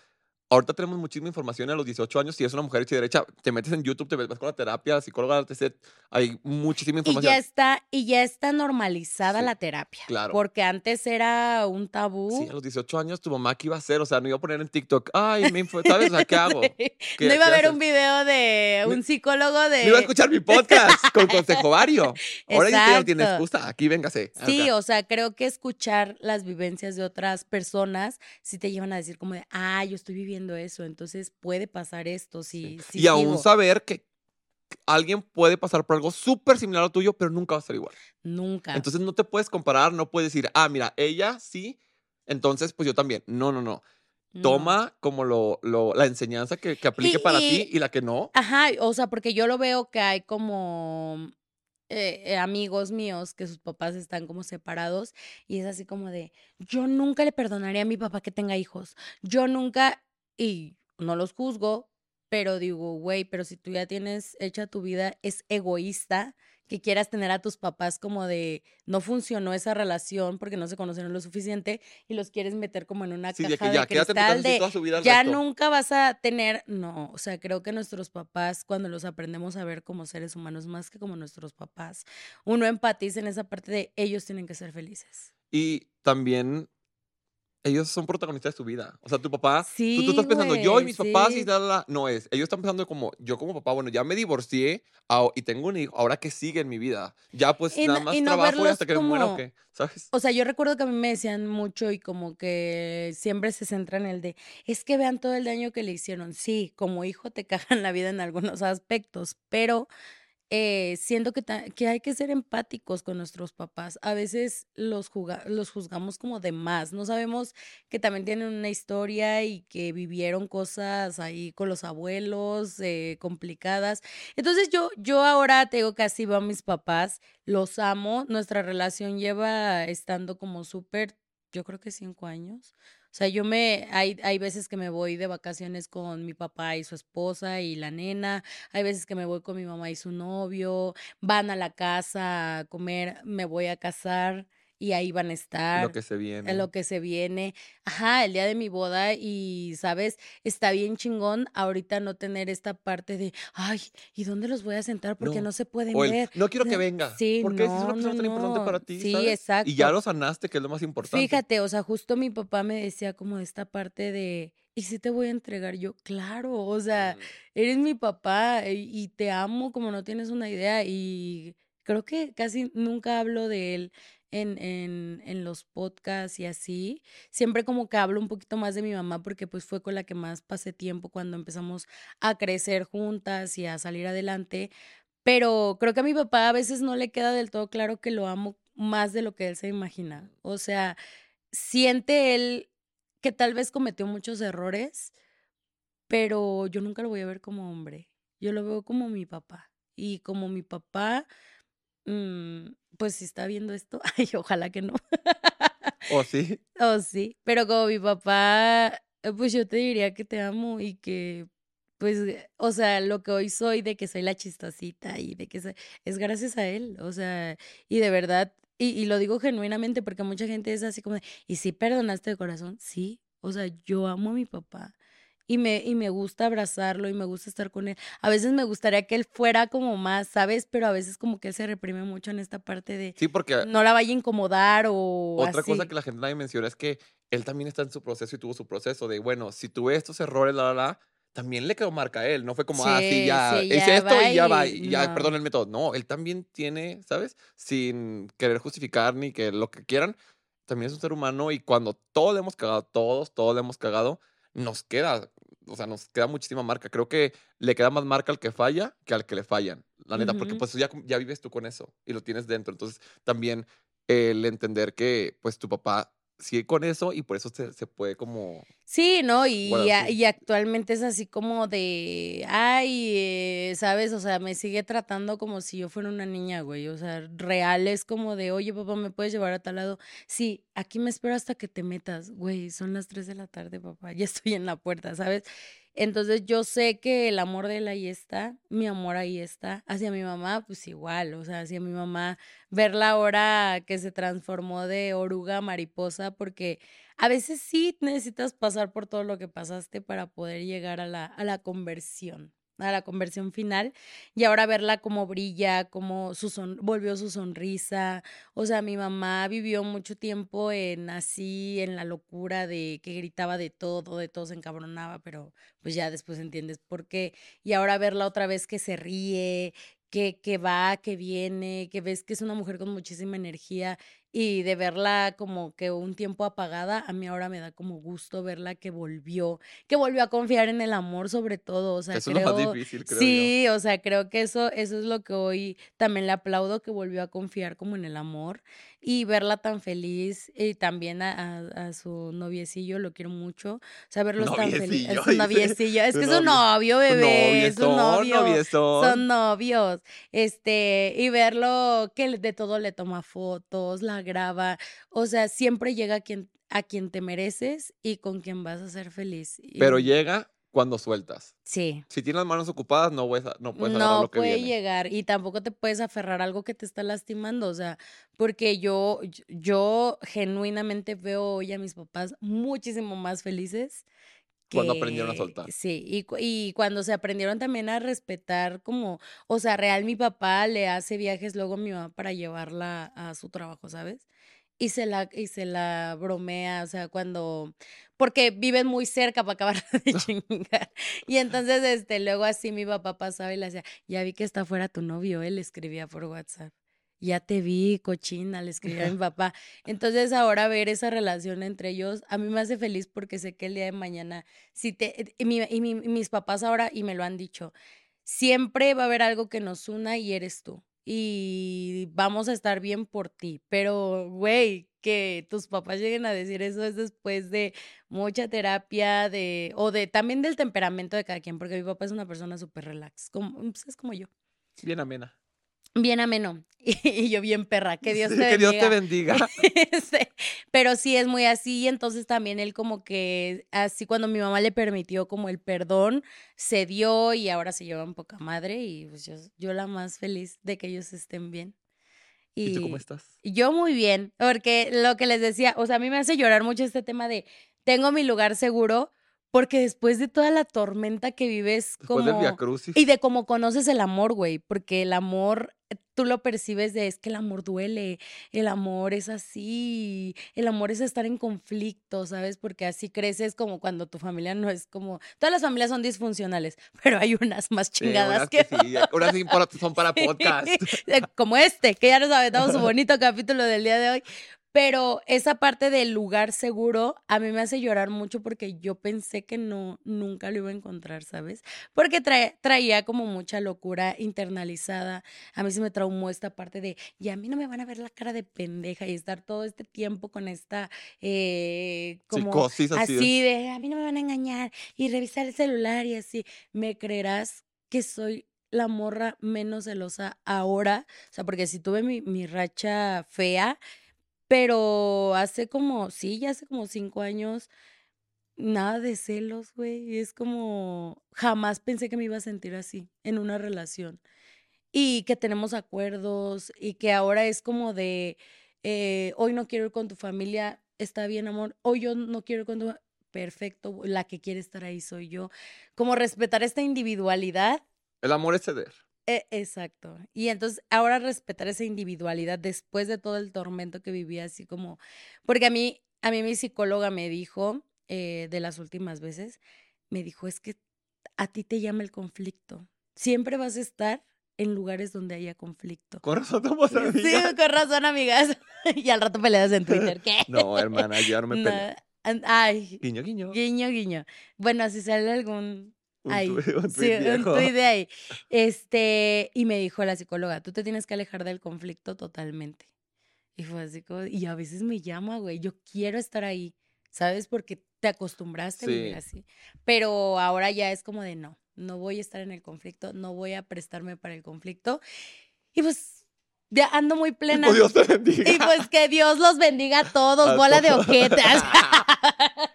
ahorita tenemos muchísima información a los 18 años. Si eres una mujer hecha y derecha, te metes en YouTube, te vas con la terapia, psicóloga, etc. Hay muchísima Y información. ya está, y ya está normalizada Sí, la terapia. claro. Porque antes era un tabú. Sí, a los 18 años, tu mamá, ¿qué iba a hacer? O sea, no iba a poner en TikTok, ay, me info- ¿sabes? O sea, ¿qué hago? no ¿Qué- iba a haber haces? un video de un psicólogo de. No iba a escuchar mi podcast con consejo vario. Ahora ya usted no tiene Exacto. excusa. Aquí véngase. Sí, acá. o sea, creo que escuchar las vivencias de otras personas sí te llevan a decir como de, ah, yo estoy viviendo eso, entonces puede pasar esto, si, si y aún sigo". saber que alguien puede pasar por algo súper similar al tuyo, pero nunca va a ser igual. Nunca. Entonces no te puedes comparar, no puedes decir, ah, mira, ella sí, entonces pues yo también. No, no, no. No. Toma como lo, lo- la enseñanza que, que aplique Y- para y- ti y la que no. Ajá, o sea, porque yo lo veo que hay como eh, eh, amigos míos que sus papás están como separados y es así como de, yo nunca le perdonaría a mi papá que tenga hijos, yo nunca, y no los juzgo, pero digo, güey, pero si tú ya tienes hecha tu vida, es egoísta que quieras tener a tus papás como de, no funcionó esa relación porque no se conocieron lo suficiente y los quieres meter como en una Sí, caja de que de ya, casa cristal de, toda su vida ya resto. nunca vas a tener, no, o sea, creo que nuestros papás, cuando los aprendemos a ver como seres humanos, más que como nuestros papás, uno empatiza en esa parte de ellos tienen que ser felices. Y también ellos son protagonistas de su vida. O sea, tu papá, tú, tú Sí, estás pensando, yo y mis papás y sí. tal, la, no es. Ellos están pensando como, yo como papá, bueno, ya me divorcié ah, y tengo un hijo, ahora que sigue en mi vida. Ya pues Y nada más y no trabajo y hasta que me muera o como- qué, ¿sabes? O sea, yo recuerdo que a mí me decían mucho y como que siempre se centra en el de, es que vean todo el daño que le hicieron. Sí, como hijo te cagan la vida en algunos aspectos, pero eh, siento que, que hay que ser empáticos con nuestros papás. A veces los, juzgamos como de más. No sabemos que también tienen una historia y que vivieron cosas ahí con los abuelos eh, complicadas. Entonces yo, yo ahora te digo así veo a mis papás, los amo. Nuestra relación lleva estando como súper, yo creo que cinco años. O sea, yo me, hay, hay veces que me voy de vacaciones con mi papá y su esposa y la nena, hay veces que me voy con mi mamá y su novio, van a la casa a comer, me voy a casar y ahí van a estar Lo que se viene. en lo que se viene. Ajá, el día de mi boda y, ¿sabes? Está bien chingón ahorita no tener esta parte de, ay, ¿y dónde los voy a sentar? Porque No, no, se pueden el, ver. no quiero que No, venga. sí, porque esa es una no, persona no, tan importante no. para ti. Sí, ¿sabes? exacto. Y ya lo sanaste, que es lo más importante. Fíjate, o sea, justo mi papá me decía como esta parte de, ¿y si te voy a entregar? Yo, claro, o sea, eres mi papá y, y te amo como no tienes una idea y creo que casi nunca hablo de él en, en, en los podcasts y así. Siempre como que hablo un poquito más de mi mamá porque pues fue con la que más pasé tiempo cuando empezamos a crecer juntas y a salir adelante. Pero creo que a mi papá a veces no le queda del todo claro que lo amo más de lo que él se imagina. O sea, siente él que tal vez cometió muchos errores, pero yo nunca lo voy a ver como hombre. Yo lo veo como mi papá. Y como mi papá, mm, pues si está viendo esto, ay, ojalá que no. ¿O sí? Oh, sí, pero como mi papá, eh, pues yo te diría que te amo y que, pues, o sea, lo que hoy soy, de que soy la chistosita y de que soy- es gracias a él, o sea, y de verdad, y, y lo digo genuinamente porque mucha gente es así como, de, ¿y si perdonaste de corazón? Sí, o sea, yo amo a mi papá. Y me, y me gusta abrazarlo y me gusta estar con él. A veces me gustaría que él fuera como más, ¿sabes? Pero a veces como que él se reprime mucho en esta parte de Sí, porque no la vaya a incomodar o otra así. cosa que la gente nadie menciona es que él también está en su proceso y tuvo su proceso de, bueno, si tuve estos errores, la, la, la, también le quedó marca a él. No fue como, ah, sí, Sí, ya, sí, hice esto y ya va, y- ya, no. perdónenme todo. No, él también tiene, ¿sabes? Sin querer justificar ni que lo que quieran, también es un ser humano y cuando todos le hemos cagado, todos, todos le hemos cagado, nos queda, o sea, nos queda muchísima marca. Creo que le queda más marca al que falla que al que le fallan, la neta, porque pues ya, ya vives tú con eso y lo tienes dentro. Entonces, también el entender que pues tu papá sigue con eso y por eso se, se puede como... Sí, ¿no? Y, Bueno, a- sí. y actualmente es así como de, ay, eh, ¿sabes? O sea, me sigue tratando como si yo fuera una niña, güey. O sea, real es como de, oye, papá, ¿me puedes llevar a tal lado? Sí, aquí me espero hasta que te metas. Güey, son las 3 de la tarde, papá. Ya estoy en la puerta, ¿sabes? Entonces yo sé que el amor de él ahí está, mi amor ahí está. Hacia mi mamá, pues igual, o sea, hacia mi mamá, verla ahora que se transformó de oruga a mariposa, porque a veces sí necesitas pasar por todo lo que pasaste para poder llegar a la, a la conversión, a la conversión final. Y ahora verla como brilla, como su son, volvió su sonrisa. O sea, mi mamá vivió mucho tiempo en así, en la locura de que gritaba de todo, de todo se encabronaba, pero pues ya después entiendes por qué. Y ahora verla otra vez que se ríe, que, que va, que viene, que ves que es una mujer con muchísima energía y de verla como que un tiempo apagada, a mí ahora me da como gusto verla que volvió, que volvió a confiar en el amor sobre todo, o sea, Eso es lo más difícil, creo yo. sí, o sea, creo que eso, eso es lo que hoy también le aplaudo, que volvió a confiar como en el amor y verla tan feliz y también a, a- a su noviecillo, lo quiero mucho, o sea, verlos tan Noviecillo, es un noviecillo, es que es un novio. bebé, es un novio. noviezón. Son novios, este, y verlo que de todo le toma fotos, la graba, o sea, siempre llega a quien, a quien te mereces y con quien vas a ser feliz. Pero llega cuando sueltas. Sí. Si tienes las manos ocupadas, no puedes, no puedes agarrar No lo que puede viene. llegar y tampoco te puedes aferrar a algo que te está lastimando, o sea, porque yo- yo genuinamente veo hoy a mis papás muchísimo más felices. Cuando aprendieron a soltar. Sí, y, y cuando se aprendieron también a respetar como, o sea, real mi papá le hace viajes luego a mi mamá para llevarla a su trabajo, ¿sabes? Y se la, y se la bromea, o sea, cuando, porque viven muy cerca para acabar de chingar. Y entonces, este, luego así mi papá pasaba y le decía, ya vi que está fuera tu novio, él escribía por WhatsApp. Ya te vi, cochina, le escribía a mi papá. Entonces ahora ver esa relación entre ellos, a mí me hace feliz porque sé que el día de mañana, si te, y, mi- y mi- mis papás ahora, y me lo han dicho, siempre va a haber algo que nos una y eres tú. Y vamos a estar bien por ti. Pero, güey, que tus papás lleguen a decir eso es después de mucha terapia, de, o de también del temperamento de cada quien, porque mi papá es una persona súper relax, como, pues, es como yo. Bien amena. Bien ameno. Y, yo bien perra. Que Dios te que Dios te bendiga. bendiga. Este, pero sí es muy así, y entonces también él como que así cuando mi mamá le permitió como el perdón, se dio y ahora se llevan poca madre y pues yo, yo la más feliz de que ellos estén bien. ¿Y tú cómo estás? Yo muy bien, porque lo que les decía, o sea, a mí me hace llorar mucho este tema de tengo mi lugar seguro, porque después de toda la tormenta que vives Después del como... Via Crucis. Y de cómo conoces el amor, güey, porque el amor, eh, tú lo percibes de es que el amor duele, el amor es así, el amor es estar en conflicto, ¿sabes? Porque así creces como cuando tu familia no es como, todas las familias son disfuncionales, pero hay unas más Sí, chingadas unas que... sí, unas son para podcast. Como este, que ya nos aventamos su bonito capítulo del día de hoy. Pero esa parte del lugar seguro a mí me hace llorar mucho porque yo pensé que no, nunca lo iba a encontrar, ¿sabes? Porque trae- traía como mucha locura internalizada. A mí se me traumó esta parte de, y a mí no me van a ver la cara de pendeja y estar todo este tiempo con esta, eh, como Psicosis así. de- así de, a mí no me van a engañar y revisar el celular y así. ¿Me creerás que soy la morra menos celosa ahora? O sea, porque si tuve mi, mi racha fea, pero hace como, sí, ya hace como cinco años, nada de celos, güey. Es como, jamás pensé que me iba a sentir así en una relación. Y que tenemos acuerdos y que ahora es como de, eh, hoy no quiero ir con tu familia, está bien, amor. Hoy yo no quiero ir con tu perfecto, la que quiere estar ahí soy yo. Como respetar esta individualidad El amor es ceder. E- exacto. Y entonces ahora respetar esa individualidad después de todo el tormento que vivía, así como, porque a mí, a mí mi psicóloga me dijo, eh, de las últimas veces, me dijo, es que a ti te llama el conflicto. Siempre vas a estar en lugares donde haya conflicto. Con razón somos Sí, amigas. con razón, amigas. y al rato peleas en Twitter. ¿Qué? No, hermana, yo no me No, peleo. an- Ay, Guiño, guiño. guiño, guiño. Bueno, si sale algún Un Ahí, tuit- un Sí, tuit un viejo. tuit de ahí. Este, y me dijo la psicóloga, tú te tienes que alejar del conflicto totalmente. Y fue así como, y a veces me llama, güey, yo quiero estar ahí, ¿sabes? Porque te acostumbraste a vivir Sí. así. Pero ahora ya es como de no, no voy a estar en el conflicto, no voy a prestarme para el conflicto. Y pues, ya ando muy plena. Oh, Dios te bendiga. Y pues que Dios los bendiga a todos, A bola de todos. ojetas.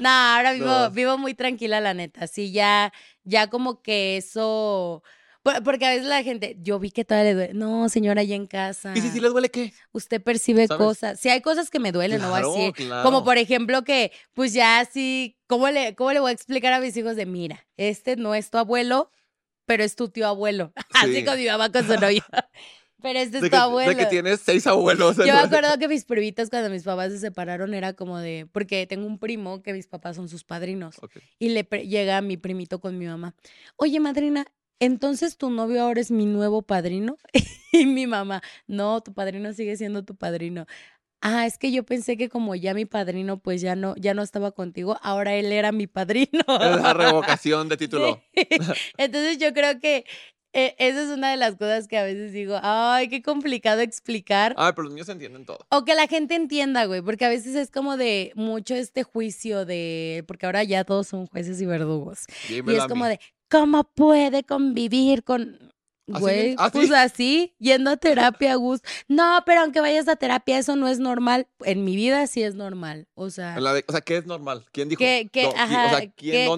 no, ahora vivo, No. vivo muy tranquila, la neta. Sí, ya, ya como que eso. por- Porque a veces la gente, yo vi que todavía le duele. No, señora, ya en casa. ¿Y si sí les duele qué? Usted percibe ¿Sabes? cosas. Sí, hay cosas que me duelen, no voy a Claro, claro. Como por ejemplo que, pues ya así, ¿cómo le, ¿cómo le voy a explicar a mis hijos de, mira, este no es tu abuelo, pero es tu tío abuelo? Así Sí. con mi mamá con su novio. pero este es De tu que, abuelo. de que tienes seis abuelos. Yo me acuerdo que mis primitas cuando mis papás se separaron era como de, porque tengo un primo que mis papás son sus padrinos y le llega mi primito con mi mamá. Oye, madrina, entonces tu novio ahora es mi nuevo padrino. y mi mamá, no, tu padrino sigue siendo tu padrino. Ah, es que yo pensé que como ya mi padrino pues ya no, ya no estaba contigo, ahora él era mi padrino. La revocación de título. Entonces yo creo que eh, esa es una de las cosas que a veces digo, ay, qué complicado explicar. Ay, pero los niños entienden todo. O que la gente entienda, güey, porque a veces es como de mucho este juicio de, porque ahora ya todos son jueces y verdugos. y es como de, ¿cómo puede convivir con... Güey, ¿Ah, pues así, yendo a terapia, Gus. No, pero aunque vayas a terapia, eso no es normal. En mi vida sí es normal. O sea. o sea, ¿qué es normal? ¿Quién dijo? ¿Qué,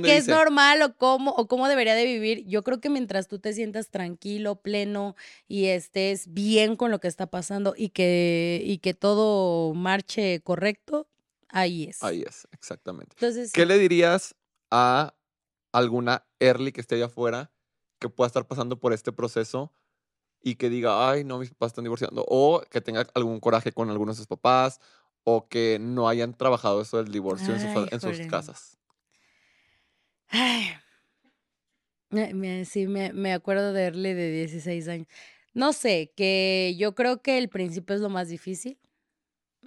es normal o cómo, o cómo debería de vivir? Yo creo que mientras tú te sientas tranquilo, pleno y estés bien con lo que está pasando y que, y que todo marche correcto, ahí es. Ahí es, exactamente. Entonces, ¿qué le dirías a alguna early que esté allá afuera? Que pueda estar pasando por este proceso y que diga, ay, no, mis papás están divorciando, o que tenga algún coraje con algunos de sus papás, o que no hayan trabajado eso del divorcio en, sus casas. Ay. sí, me, acuerdo de Erle de 16 años. No sé, que yo creo que el principio es lo más difícil.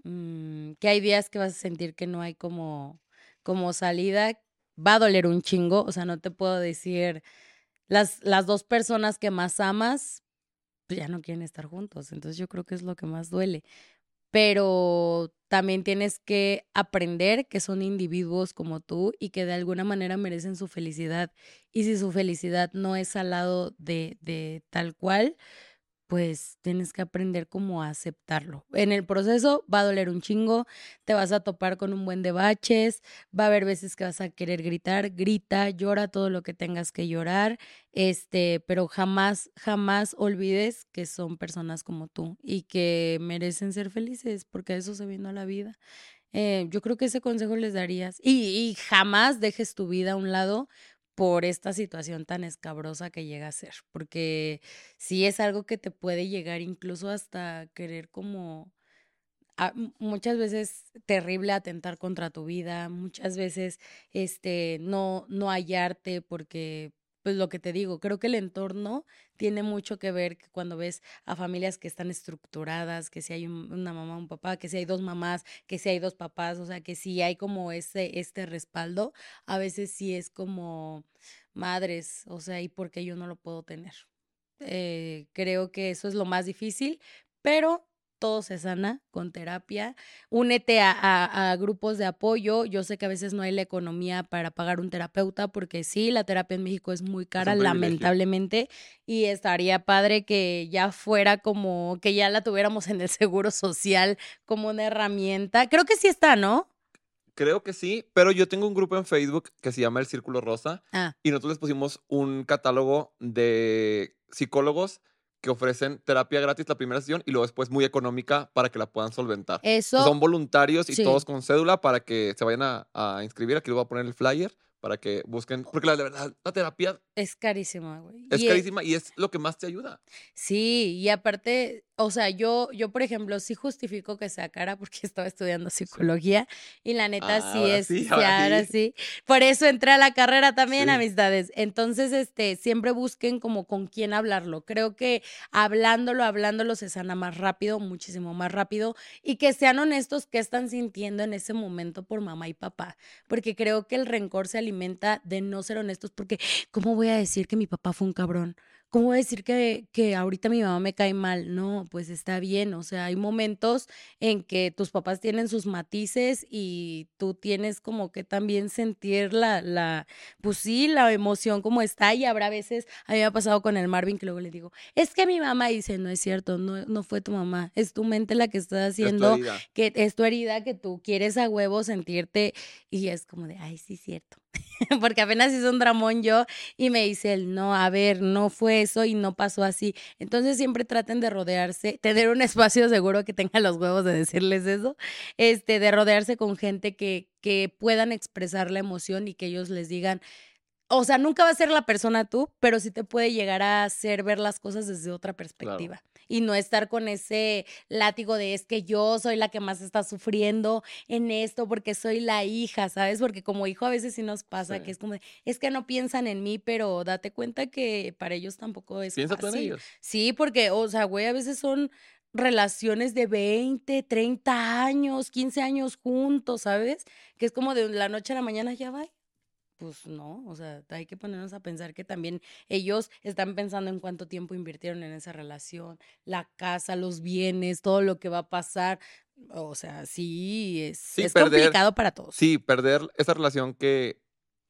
Mm, que hay días que vas a sentir que no hay como, como salida. Va a doler un chingo, o sea, no te puedo decir las, las dos personas que más amas pues, ya no quieren estar juntos. Entonces yo creo que es lo que más duele. Pero también tienes que aprender que son individuos como tú y que de alguna manera merecen su felicidad. Y si su felicidad no es al lado de, de tal cual, pues tienes que aprender cómo a aceptarlo. En el proceso va a doler un chingo, te vas a topar con un buen de baches, va a haber veces que vas a querer gritar, grita, llora todo lo que tengas que llorar, este, pero jamás, jamás olvides que son personas como tú y que merecen ser felices, porque eso se vino a la vida. Eh, yo creo que ese consejo les darías. Y jamás dejes tu vida a un lado por esta situación tan escabrosa que llega a ser, porque sí es algo que te puede llegar incluso hasta querer como muchas veces terrible atentar contra tu vida, muchas veces este no no hallarte porque pues lo que te digo, creo que el entorno tiene mucho que ver cuando ves a familias que están estructuradas, que si hay una mamá, un papá, que si hay dos mamás, que si hay dos papás, o sea, que si hay como ese, este respaldo, a veces sí es como madres, o sea, ¿y por qué yo no lo puedo tener? Eh, creo que eso es lo más difícil, pero todo se sana con terapia. Únete a, grupos de apoyo. Yo sé que a veces no hay la economía para pagar un terapeuta, porque sí, la terapia en México es muy cara, lamentablemente, y estaría padre que ya fuera como que ya la tuviéramos en el seguro social como una herramienta. Creo que sí está, ¿no? Creo que sí, pero yo tengo un grupo en Facebook que se llama El Círculo Rosa ah. y nosotros les pusimos un catálogo de psicólogos que ofrecen terapia gratis la primera sesión y luego después muy económica para que la puedan solventar. Eso. Son voluntarios y todos con cédula para que se vayan a, a inscribir. Aquí les voy a poner el flyer para que busquen, porque la, verdad, la terapia... Es carísima, güey. Es carísima y es lo que más te ayuda. Sí, y aparte, o sea, yo, yo por ejemplo, sí justifico que sea cara porque estaba estudiando psicología y la neta sí es, sí, ahora, sí. Por eso entré a la carrera también, amistades. Entonces, este, siempre busquen como con quién hablarlo. Creo que hablándolo, hablándolo se sana más rápido, muchísimo más rápido y que sean honestos qué están sintiendo en ese momento por mamá y papá, porque creo que el rencor se alimenta de no ser honestos, porque ¿cómo voy a decir que mi papá fue un cabrón? ¿Cómo decir que, que ahorita mi mamá me cae mal? No, pues está bien. O sea, hay momentos en que tus papás tienen sus matices y tú tienes como que también sentir la, la, pues sí, la emoción como está. Y habrá veces, a mí me ha pasado con el Marvin que luego le digo, es que mi mamá dice, no es cierto, no, no fue tu mamá, es tu mente la que está haciendo, que es tu herida, que tú quieres a huevo sentirte. Y es como de, ay, sí, cierto. porque apenas hizo un dramón yo y me dice él, no, a ver, no fue eso y no pasó así. Entonces siempre traten de rodearse, tener un espacio seguro que tenga los huevos de decirles eso, este, de rodearse con gente que, que puedan expresar la emoción y que ellos les digan, o sea, nunca va a ser la persona tú, pero sí te puede llegar a hacer ver las cosas desde otra perspectiva. Y no estar con ese látigo de es que yo soy la que más está sufriendo en esto porque soy la hija, ¿sabes? Porque como hijo a veces sí nos pasa Sí. que es como, de, es que no piensan en mí, pero date cuenta que para ellos tampoco es Piensa tú en ellos. Sí, porque, o sea, güey, a veces son relaciones de 20, 30 años, 15 años juntos, ¿sabes? Que es como de la noche a la mañana ya va. Pues no, o sea, hay que ponernos a pensar que también ellos están pensando en cuánto tiempo invirtieron en esa relación, la casa, los bienes, todo lo que va a pasar. O sea, sí, es, Sí, es perder- complicado para todos. Sí, perder esa relación que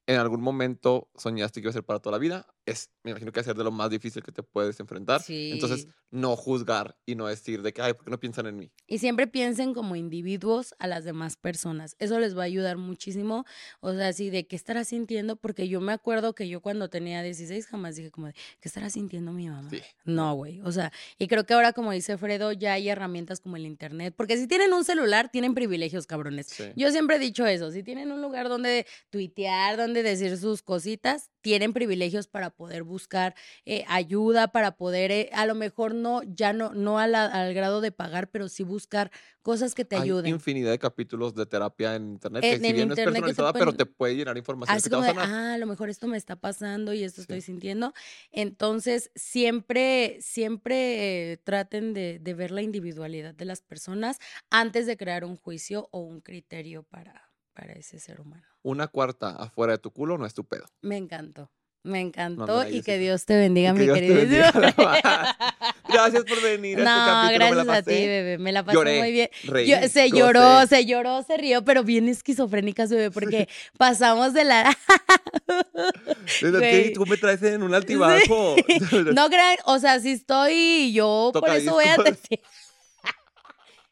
en algún momento soñaste que iba a ser para toda la vida, es, me imagino que ser de lo más difícil que te puedes enfrentar. Entonces, Sí. no juzgar y no decir de que, ay, ¿por qué no piensan en mí? Y siempre piensen como individuos a las demás personas. Eso les va a ayudar muchísimo. O sea, así de qué estará sintiendo, porque yo me acuerdo que yo cuando tenía 16 jamás dije como de, ¿qué estará sintiendo mi mamá? Sí. No, güey. O sea, y creo que ahora, como dice Fredo, ya hay herramientas como el Internet, porque si tienen un celular, tienen privilegios, cabrones. Sí. Yo siempre he dicho eso, si tienen un lugar donde tuitear, donde decir sus cositas, tienen privilegios para poder buscar eh, ayuda, para poder, eh, a lo mejor no, ya no, no a la- al grado de pagar, pero sí buscar cosas que te Hay ayuden. infinidad de capítulos de terapia en internet En- que si en bien no es te personalizada, pero te puede llenar información Así que te va como a de, ah, a lo mejor esto me está pasando y esto estoy sintiendo. Entonces, siempre, siempre eh, traten de, de ver la individualidad de las personas antes de crear un juicio o un criterio para, para ese ser humano. Una cuarta afuera de tu culo no es tu pedo. Me encantó. Me encantó y que. Dios te bendiga, que mi nada Gracias por venir a este No, capítulo. me la gracias a ti, bebé. Me la pasé Lloré, muy bien. reí, Yo- se gocé. lloró, se lloró, se rió, pero bien esquizofrénicas, bebé, porque pasamos de la. Güey. tú me traes en un altibajo. no crean, o sea, si estoy yo, por eso voy a decir.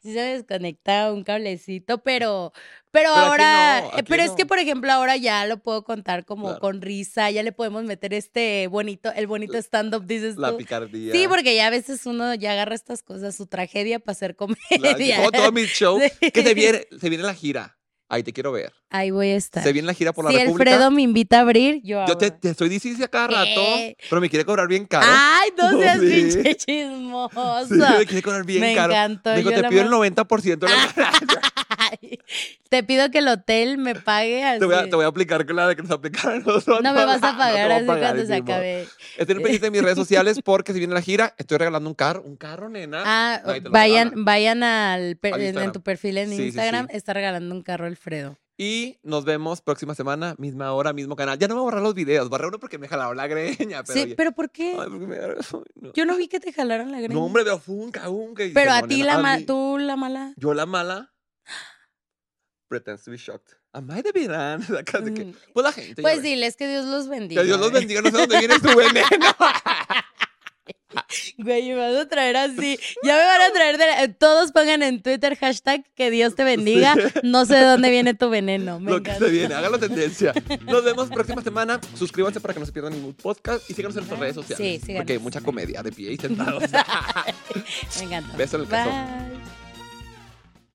Sí se me desconecta un cablecito, pero, pero, Pero aquí ahora, no, eh, aquí pero es que por ejemplo ahora ya lo puedo contar como Claro. con risa, ya le podemos meter este bonito, el bonito stand up dices La tú. picardía. Sí, porque ya a veces uno ya agarra estas cosas, su tragedia para hacer comedia. todo, todo mi show. Sí. Que se viene, se viene la gira. Ahí te quiero ver. Ahí voy a estar. Se viene la gira por la si República. Alfredo me invita a abrir, yo Yo te, te estoy diciendo cada rato, ¿Qué? pero me quiere cobrar bien caro. Ay, no seas pinche chismoso. Sí, me quiere cobrar bien Me caro. encantó, Dijo, yo te pido el amo. 90% de la Te pido que el hotel me pague así. te, voy a, te voy a aplicar con la de que nos aplicaron nosotros. No me vas a pagar así pagar, cuando se acabe. Estén pendientes de mis redes sociales porque si viene la gira, estoy regalando un carro. Un carro, nena. Ah, Nadie te lo vayan, vayan al, per- Al en- tu perfil en Sí, Instagram, sí. está regalando un carro Alfredo. Y nos vemos próxima semana, misma hora, mismo canal. Ya no me voy a borrar los videos. Borré uno porque me jalaron la greña. Pero sí, oye, pero ¿por qué? Ay, porque me ay, no. Yo no vi que te jalaron la greña. No, hombre, veo funca, funca. pero a ti la ma- mí- tú la mala. Yo la mala. Pretends to be shocked. Am I the que, Mm, Pues la gente. Pues diles que Dios los bendiga. Que Dios los ¿eh? bendiga. No sé dónde viene tu veneno. Güey, me van a traer así. Ya me van a traer de la- Todos pongan en Twitter hashtag que Dios te bendiga. No sé de dónde viene tu veneno. Me Lo que encanta. se viene. Háganlo tendencia. Nos vemos próxima semana. Suscríbanse para que no se pierdan ningún podcast. Y síganos en nuestras redes sociales. Sí, síganos. Porque hay mucha comedia de pie y sentados. Me encanta. Beso en el. Bye.